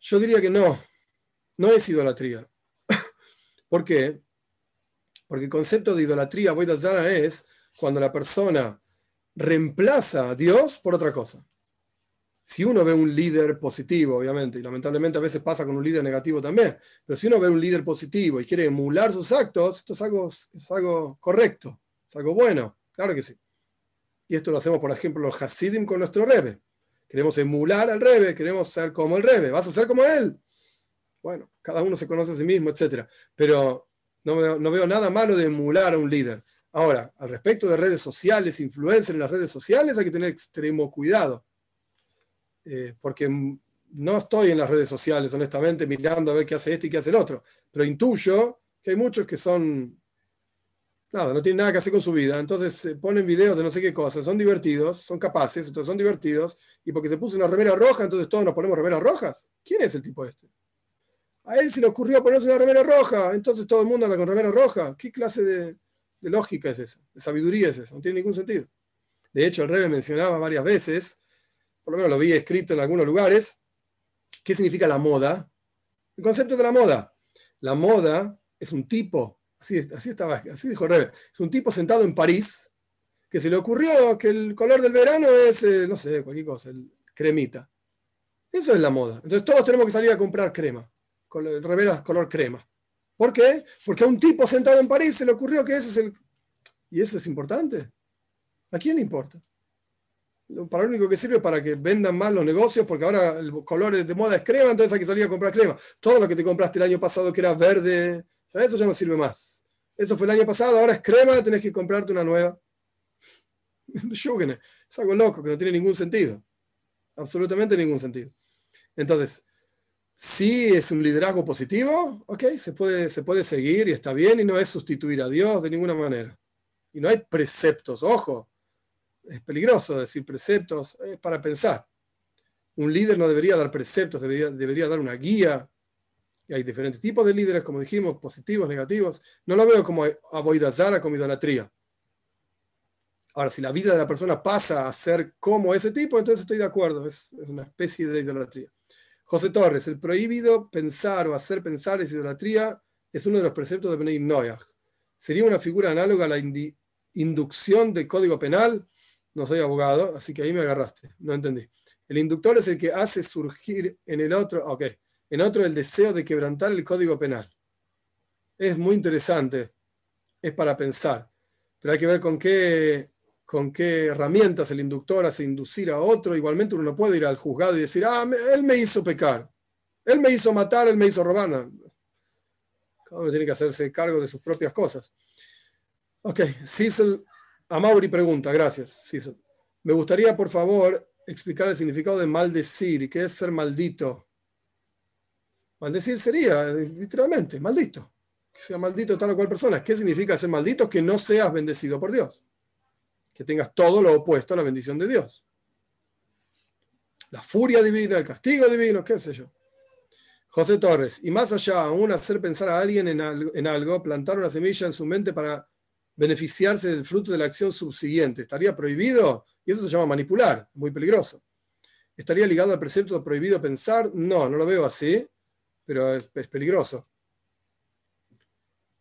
Yo diría que no, no es idolatría. ¿Por qué? Porque el concepto de idolatría, voy a es cuando la persona reemplaza a Dios por otra cosa. Si uno ve un líder positivo, obviamente, y lamentablemente a veces pasa con un líder negativo también, pero si uno ve un líder positivo y quiere emular sus actos, esto es algo, es algo correcto, es algo bueno, claro que sí. Y esto lo hacemos, por ejemplo, los Hasidim con nuestro Rebe. Queremos emular al Rebe, queremos ser como el Rebe. ¿Vas a ser como él? Bueno, cada uno se conoce a sí mismo, etc. Pero no veo, no veo nada malo de emular a un líder. Ahora, al respecto de redes sociales, influencers en las redes sociales, hay que tener extremo cuidado. Eh, porque no estoy en las redes sociales, honestamente, mirando a ver qué hace este y qué hace el otro. Pero intuyo que hay muchos que son nada, no tienen nada que hacer con su vida, entonces eh, ponen videos de no sé qué cosas, son divertidos, son capaces, entonces son divertidos, y porque se puso una remera roja, entonces todos nos ponemos remeras rojas. ¿Quién es el tipo este? A él se le ocurrió ponerse una remera roja, entonces todo el mundo anda con remera roja. ¿Qué clase de, lógica es esa? De sabiduría es esa? No tiene ningún sentido. De hecho, el Rebe mencionaba varias veces, por lo menos lo vi escrito en algunos lugares, qué significa la moda. El concepto de la moda. La moda es un tipo Así, estaba, así dijo Rebe. Es un tipo sentado en París que se le ocurrió que el color del verano es, eh, no sé, cualquier cosa, el cremita. Eso es la moda. Entonces todos tenemos que salir a comprar crema, con reveras color crema. ¿Por qué? Porque a un tipo sentado en París se le ocurrió que eso es el... ¿Y eso es importante? ¿A quién le importa? Para lo único que sirve para que vendan más los negocios, porque ahora el color de moda es crema, entonces hay que salir a comprar crema. Todo lo que te compraste el año pasado que era verde, eso ya no sirve más. Eso fue el año pasado, ahora es crema, tenés que comprarte una nueva. es algo loco que no tiene ningún sentido. Absolutamente ningún sentido. Entonces, si es un liderazgo positivo, ok, se puede, se puede seguir y está bien y no es sustituir a Dios de ninguna manera. Y no hay preceptos, ojo, es peligroso decir preceptos, es para pensar. Un líder no debería dar preceptos, debería, debería dar una guía, y hay diferentes tipos de líderes, como dijimos, positivos, negativos. No lo veo como aboidazara, como idolatría. Ahora, si la vida de la persona pasa a ser como ese tipo, entonces estoy de acuerdo, es, una especie de idolatría. José Torres, el prohibido pensar o hacer pensar es idolatría, es uno de los preceptos de Benay Noyag. ¿Sería una figura análoga a la inducción del código penal? No soy abogado, así que ahí me agarraste, no entendí. El inductor es el que hace surgir en el otro, ok, en otro el deseo de quebrantar el código penal. Es muy interesante, es para pensar, pero hay que ver con qué, con qué herramientas el inductor hace inducir a otro. Igualmente uno no puede ir al juzgado y decir, ah, él me hizo pecar, él me hizo matar, él me hizo robar. Cada uno tiene que hacerse cargo de sus propias cosas. Ok, Cecil Amauri pregunta, gracias. Me gustaría, por favor, explicar el significado de maldecir y qué es ser maldito. Maldecir sería, literalmente, maldito. Que sea maldito tal o cual persona. ¿Qué significa ser maldito? Que no seas bendecido por Dios. Que tengas todo lo opuesto a la bendición de Dios. La furia divina, el castigo divino, qué sé yo. José Torres, y más allá, aún hacer pensar a alguien en algo, plantar una semilla en su mente para beneficiarse del fruto de la acción subsiguiente. ¿Estaría prohibido? Y eso se llama manipular, muy peligroso. ¿Estaría ligado al precepto prohibido pensar? No, no lo veo así pero es, peligroso.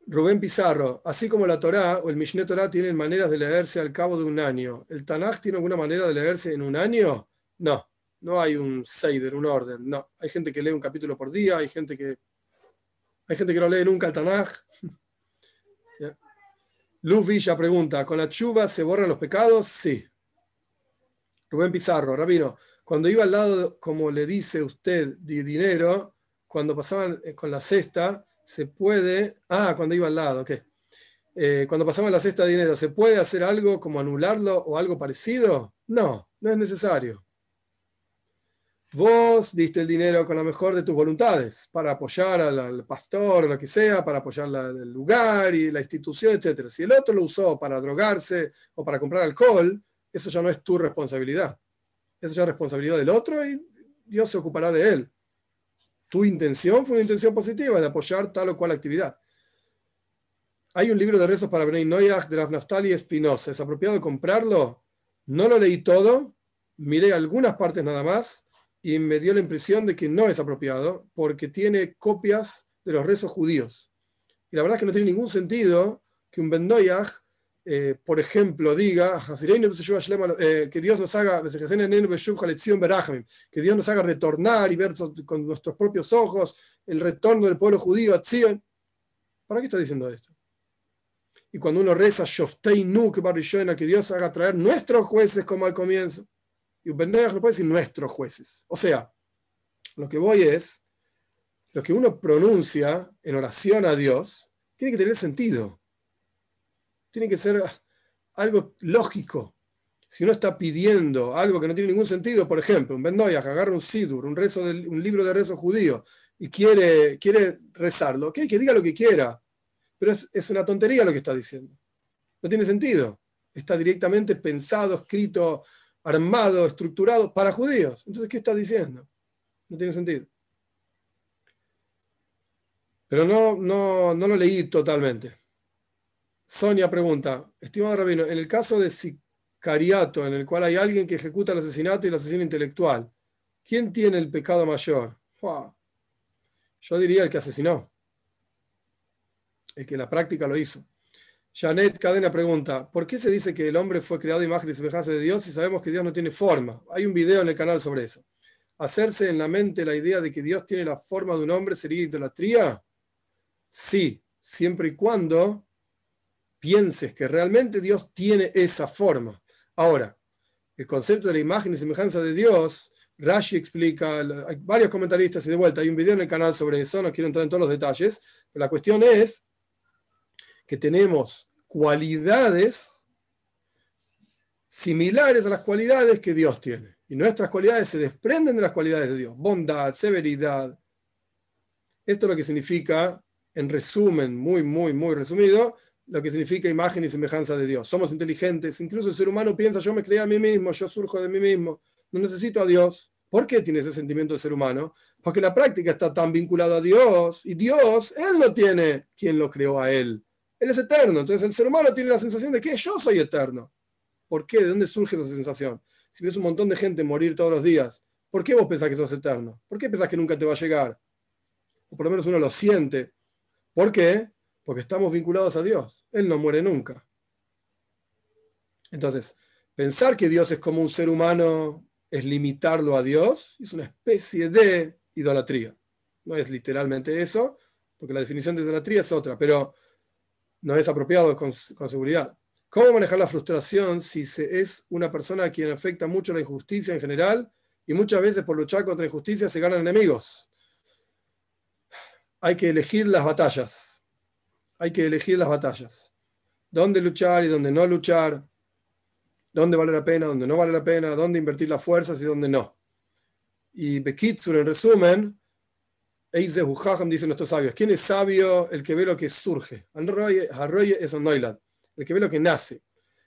Rubén Pizarro, así como la Torá o el Mishneh Torah tienen maneras de leerse al cabo de un año, ¿el Tanaj tiene alguna manera de leerse en un año? No, no hay un Seider, un orden, no. Hay gente que lee un capítulo por día, hay gente que, hay gente que no lee nunca el Tanaj. Luz Villa pregunta, ¿con la chuva se borran los pecados? Sí. Rubén Pizarro, Rabino, cuando iba al lado, como le dice usted, de dinero, cuando pasaban eh, con la cesta, se puede, ah, cuando iba al lado, ok. Eh, cuando pasaban la cesta de dinero, ¿se puede hacer algo como anularlo o algo parecido? No, no es necesario. Vos diste el dinero con la mejor de tus voluntades para apoyar al, pastor o lo que sea, para apoyar el lugar y la institución, etc. Si el otro lo usó para drogarse o para comprar alcohol, eso ya no es tu responsabilidad. Eso ya es responsabilidad del otro y Dios se ocupará de él tu intención fue una intención positiva de apoyar tal o cual actividad. Hay un libro de rezos para Benay Noyach de Naftali Espinosa. ¿Es apropiado comprarlo? No lo leí todo, miré algunas partes nada más y me dio la impresión de que no es apropiado porque tiene copias de los rezos judíos. Y la verdad es que no tiene ningún sentido que un Ben eh, por ejemplo, diga eh, que Dios nos haga que Dios nos haga retornar y ver con nuestros propios ojos el retorno del pueblo judío a Zion. ¿Para qué está diciendo esto? Y cuando uno reza que Dios haga traer nuestros jueces como al comienzo. Y un no puede decir nuestros jueces. O sea, lo que voy es, lo que uno pronuncia en oración a Dios, tiene que tener sentido. Tiene que ser algo lógico. Si uno está pidiendo algo que no tiene ningún sentido, por ejemplo, un Bendoya que agarra un Sidur, un, libro de rezo judío, y quiere, quiere rezarlo, que diga lo que quiera, pero es, es una tontería lo que está diciendo. No tiene sentido. Está directamente pensado, escrito, armado, estructurado para judíos. Entonces, ¿qué está diciendo? No tiene sentido. Pero no, no, no lo leí totalmente. Sonia pregunta, estimado rabino, en el caso de sicariato, en el cual hay alguien que ejecuta el asesinato y el asesino intelectual, ¿quién tiene el pecado mayor? Yo diría el que asesinó, el que en la práctica lo hizo. Janet Cadena pregunta, ¿por qué se dice que el hombre fue creado imagen y semejanza de Dios si sabemos que Dios no tiene forma? Hay un video en el canal sobre eso. ¿Hacerse en la mente la idea de que Dios tiene la forma de un hombre sería idolatría? Sí, siempre y cuando pienses que realmente Dios tiene esa forma. Ahora, el concepto de la imagen y semejanza de Dios, Rashi explica, hay varios comentaristas y de vuelta, hay un video en el canal sobre eso, no quiero entrar en todos los detalles, pero la cuestión es que tenemos cualidades similares a las cualidades que Dios tiene. Y nuestras cualidades se desprenden de las cualidades de Dios. Bondad, severidad. Esto es lo que significa, en resumen, muy, muy, muy resumido, lo que significa imagen y semejanza de Dios. Somos inteligentes, incluso el ser humano piensa, yo me creé a mí mismo, yo surjo de mí mismo, no necesito a Dios. ¿Por qué tiene ese sentimiento de ser humano? Porque la práctica está tan vinculada a Dios y Dios, Él no tiene quien lo creó a Él. Él es eterno. Entonces el ser humano tiene la sensación de que yo soy eterno. ¿Por qué? ¿De dónde surge esa sensación? Si ves un montón de gente morir todos los días, ¿por qué vos pensás que sos eterno? ¿Por qué pensás que nunca te va a llegar? O por lo menos uno lo siente. ¿Por qué? Porque estamos vinculados a Dios. Él no muere nunca. Entonces, pensar que Dios es como un ser humano es limitarlo a Dios, es una especie de idolatría. No es literalmente eso, porque la definición de idolatría es otra, pero no es apropiado con, seguridad. ¿Cómo manejar la frustración si se es una persona a quien afecta mucho la injusticia en general y muchas veces por luchar contra injusticia se ganan enemigos? Hay que elegir las batallas. Hay que elegir las batallas. ¿Dónde luchar y dónde no luchar? ¿Dónde vale la pena, dónde no vale la pena? ¿Dónde invertir las fuerzas y dónde no? Y Bekitsur, en resumen, Eize dicen nuestros sabios. ¿Quién es sabio? El que ve lo que surge. es El que ve lo que nace.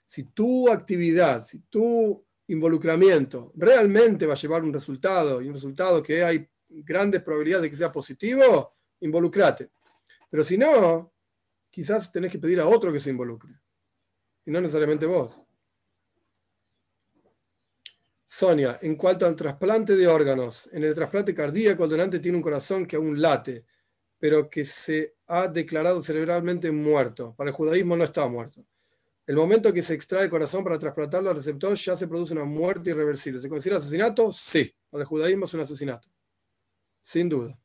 Si tu actividad, si tu involucramiento realmente va a llevar un resultado y un resultado que hay grandes probabilidades de que sea positivo, involucrate. Pero si no, quizás tenés que pedir a otro que se involucre. Y no necesariamente vos. Sonia, en cuanto al trasplante de órganos, en el trasplante cardíaco el donante tiene un corazón que aún late, pero que se ha declarado cerebralmente muerto. Para el judaísmo no está muerto. El momento que se extrae el corazón para trasplantarlo al receptor ya se produce una muerte irreversible. ¿Se considera asesinato? Sí. Para el judaísmo es un asesinato. Sin duda.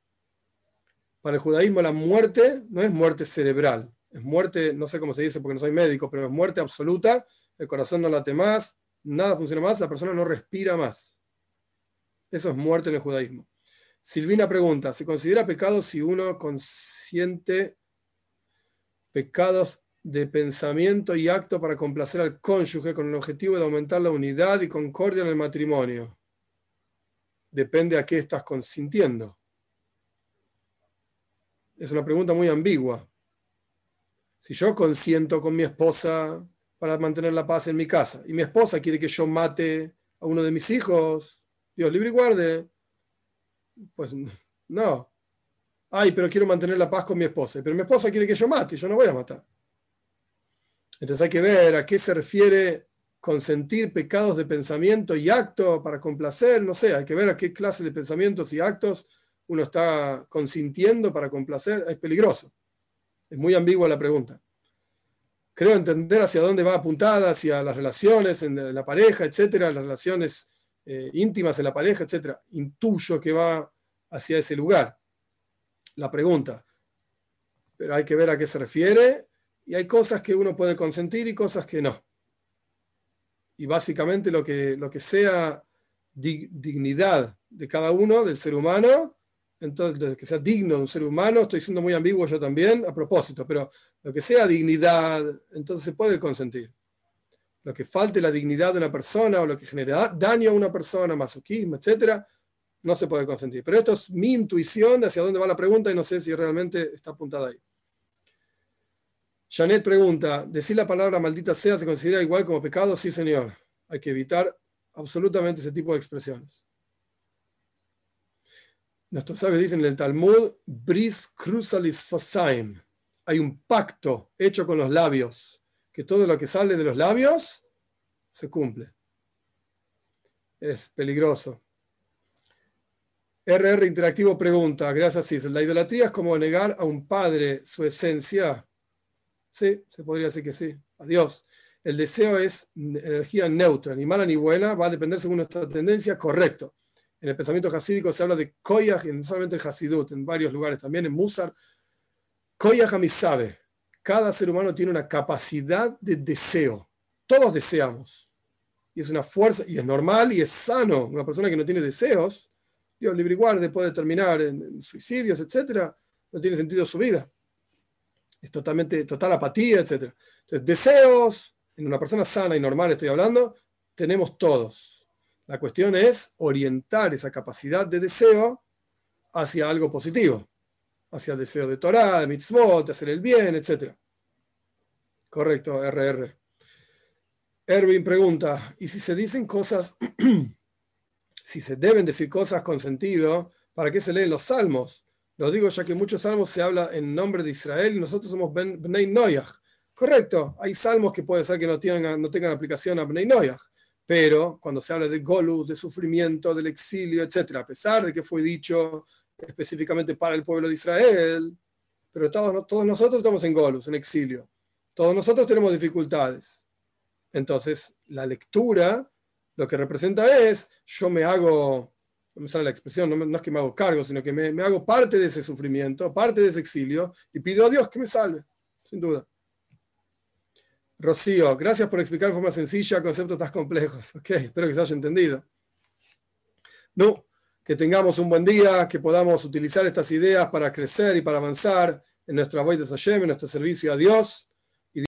Para el judaísmo la muerte no es muerte cerebral. Es muerte, no sé cómo se dice porque no soy médico, pero es muerte absoluta. El corazón no late más, nada funciona más, la persona no respira más. Eso es muerte en el judaísmo. Silvina pregunta, ¿se considera pecado si uno consiente pecados de pensamiento y acto para complacer al cónyuge con el objetivo de aumentar la unidad y concordia en el matrimonio? Depende a qué estás consintiendo. Es una pregunta muy ambigua. Si yo consiento con mi esposa para mantener la paz en mi casa. Y mi esposa quiere que yo mate a uno de mis hijos. Dios libre y guarde. Pues no. Ay, pero quiero mantener la paz con mi esposa. Pero mi esposa quiere que yo mate, yo no voy a matar. Entonces hay que ver a qué se refiere consentir pecados de pensamiento y acto para complacer, no sé, hay que ver a qué clase de pensamientos y actos uno está consintiendo para complacer, es peligroso. Es muy ambigua la pregunta creo entender hacia dónde va apuntada, hacia las relaciones en la pareja, etcétera, las relaciones eh, íntimas en la pareja, etcétera. Intuyo que va hacia ese lugar. La pregunta. Pero hay que ver a qué se refiere y hay cosas que uno puede consentir y cosas que no. Y básicamente lo que, lo que sea dignidad de cada uno, del ser humano, entonces que sea digno de un ser humano, estoy siendo muy ambiguo yo también, a propósito, pero lo que sea dignidad, entonces se puede consentir. Lo que falte la dignidad de una persona o lo que genera daño a una persona, masoquismo, etcétera, no se puede consentir. Pero esto es mi intuición de hacia dónde va la pregunta y no sé si realmente está apuntada ahí. Janet pregunta, ¿decir la palabra maldita sea se considera igual como pecado? Sí, señor. Hay que evitar absolutamente ese tipo de expresiones. Nuestros sabios dicen en el Talmud, Bris cruzalis fosaim. Hay un pacto hecho con los labios, que todo lo que sale de los labios se cumple. Es peligroso. RR Interactivo pregunta, gracias Cisel, ¿la idolatría es como negar a un padre su esencia? Sí, se podría decir que sí. Adiós. El deseo es energía neutra, ni mala ni buena, va a depender según nuestra tendencia, correcto. En el pensamiento hasídico se habla de koyach, no solamente en Hasidut, en varios lugares también, en Musar. Koyach sabe. Cada ser humano tiene una capacidad de deseo. Todos deseamos. Y es una fuerza, y es normal y es sano. Una persona que no tiene deseos, Dios libre y puede terminar en, suicidios, etc. No tiene sentido su vida es totalmente, total apatía, etc. Entonces, deseos, en una persona sana y normal estoy hablando, tenemos todos. La cuestión es orientar esa capacidad de deseo hacia algo positivo, hacia el deseo de Torah, de mitzvot, de hacer el bien, etc. Correcto, RR. Erwin pregunta, ¿y si se dicen cosas, si se deben decir cosas con sentido, ¿para qué se leen los salmos? Lo digo ya que muchos salmos se habla en nombre de Israel y nosotros somos Bnei Noyach. Correcto, hay salmos que puede ser que no tengan, no tengan aplicación a Bnei Noyach, pero cuando se habla de Golus, de sufrimiento, del exilio, etc., a pesar de que fue dicho específicamente para el pueblo de Israel, pero todos, nosotros estamos en Golus, en exilio. Todos nosotros tenemos dificultades. Entonces, la lectura lo que representa es, yo me hago no me sale la expresión, no, es que me hago cargo, sino que me, hago parte de ese sufrimiento, parte de ese exilio, y pido a Dios que me salve, sin duda. Rocío, gracias por explicar de forma sencilla conceptos tan complejos. Ok, espero que se haya entendido. No, que tengamos un buen día, que podamos utilizar estas ideas para crecer y para avanzar en nuestra voz de Hashem, en nuestro servicio a Dios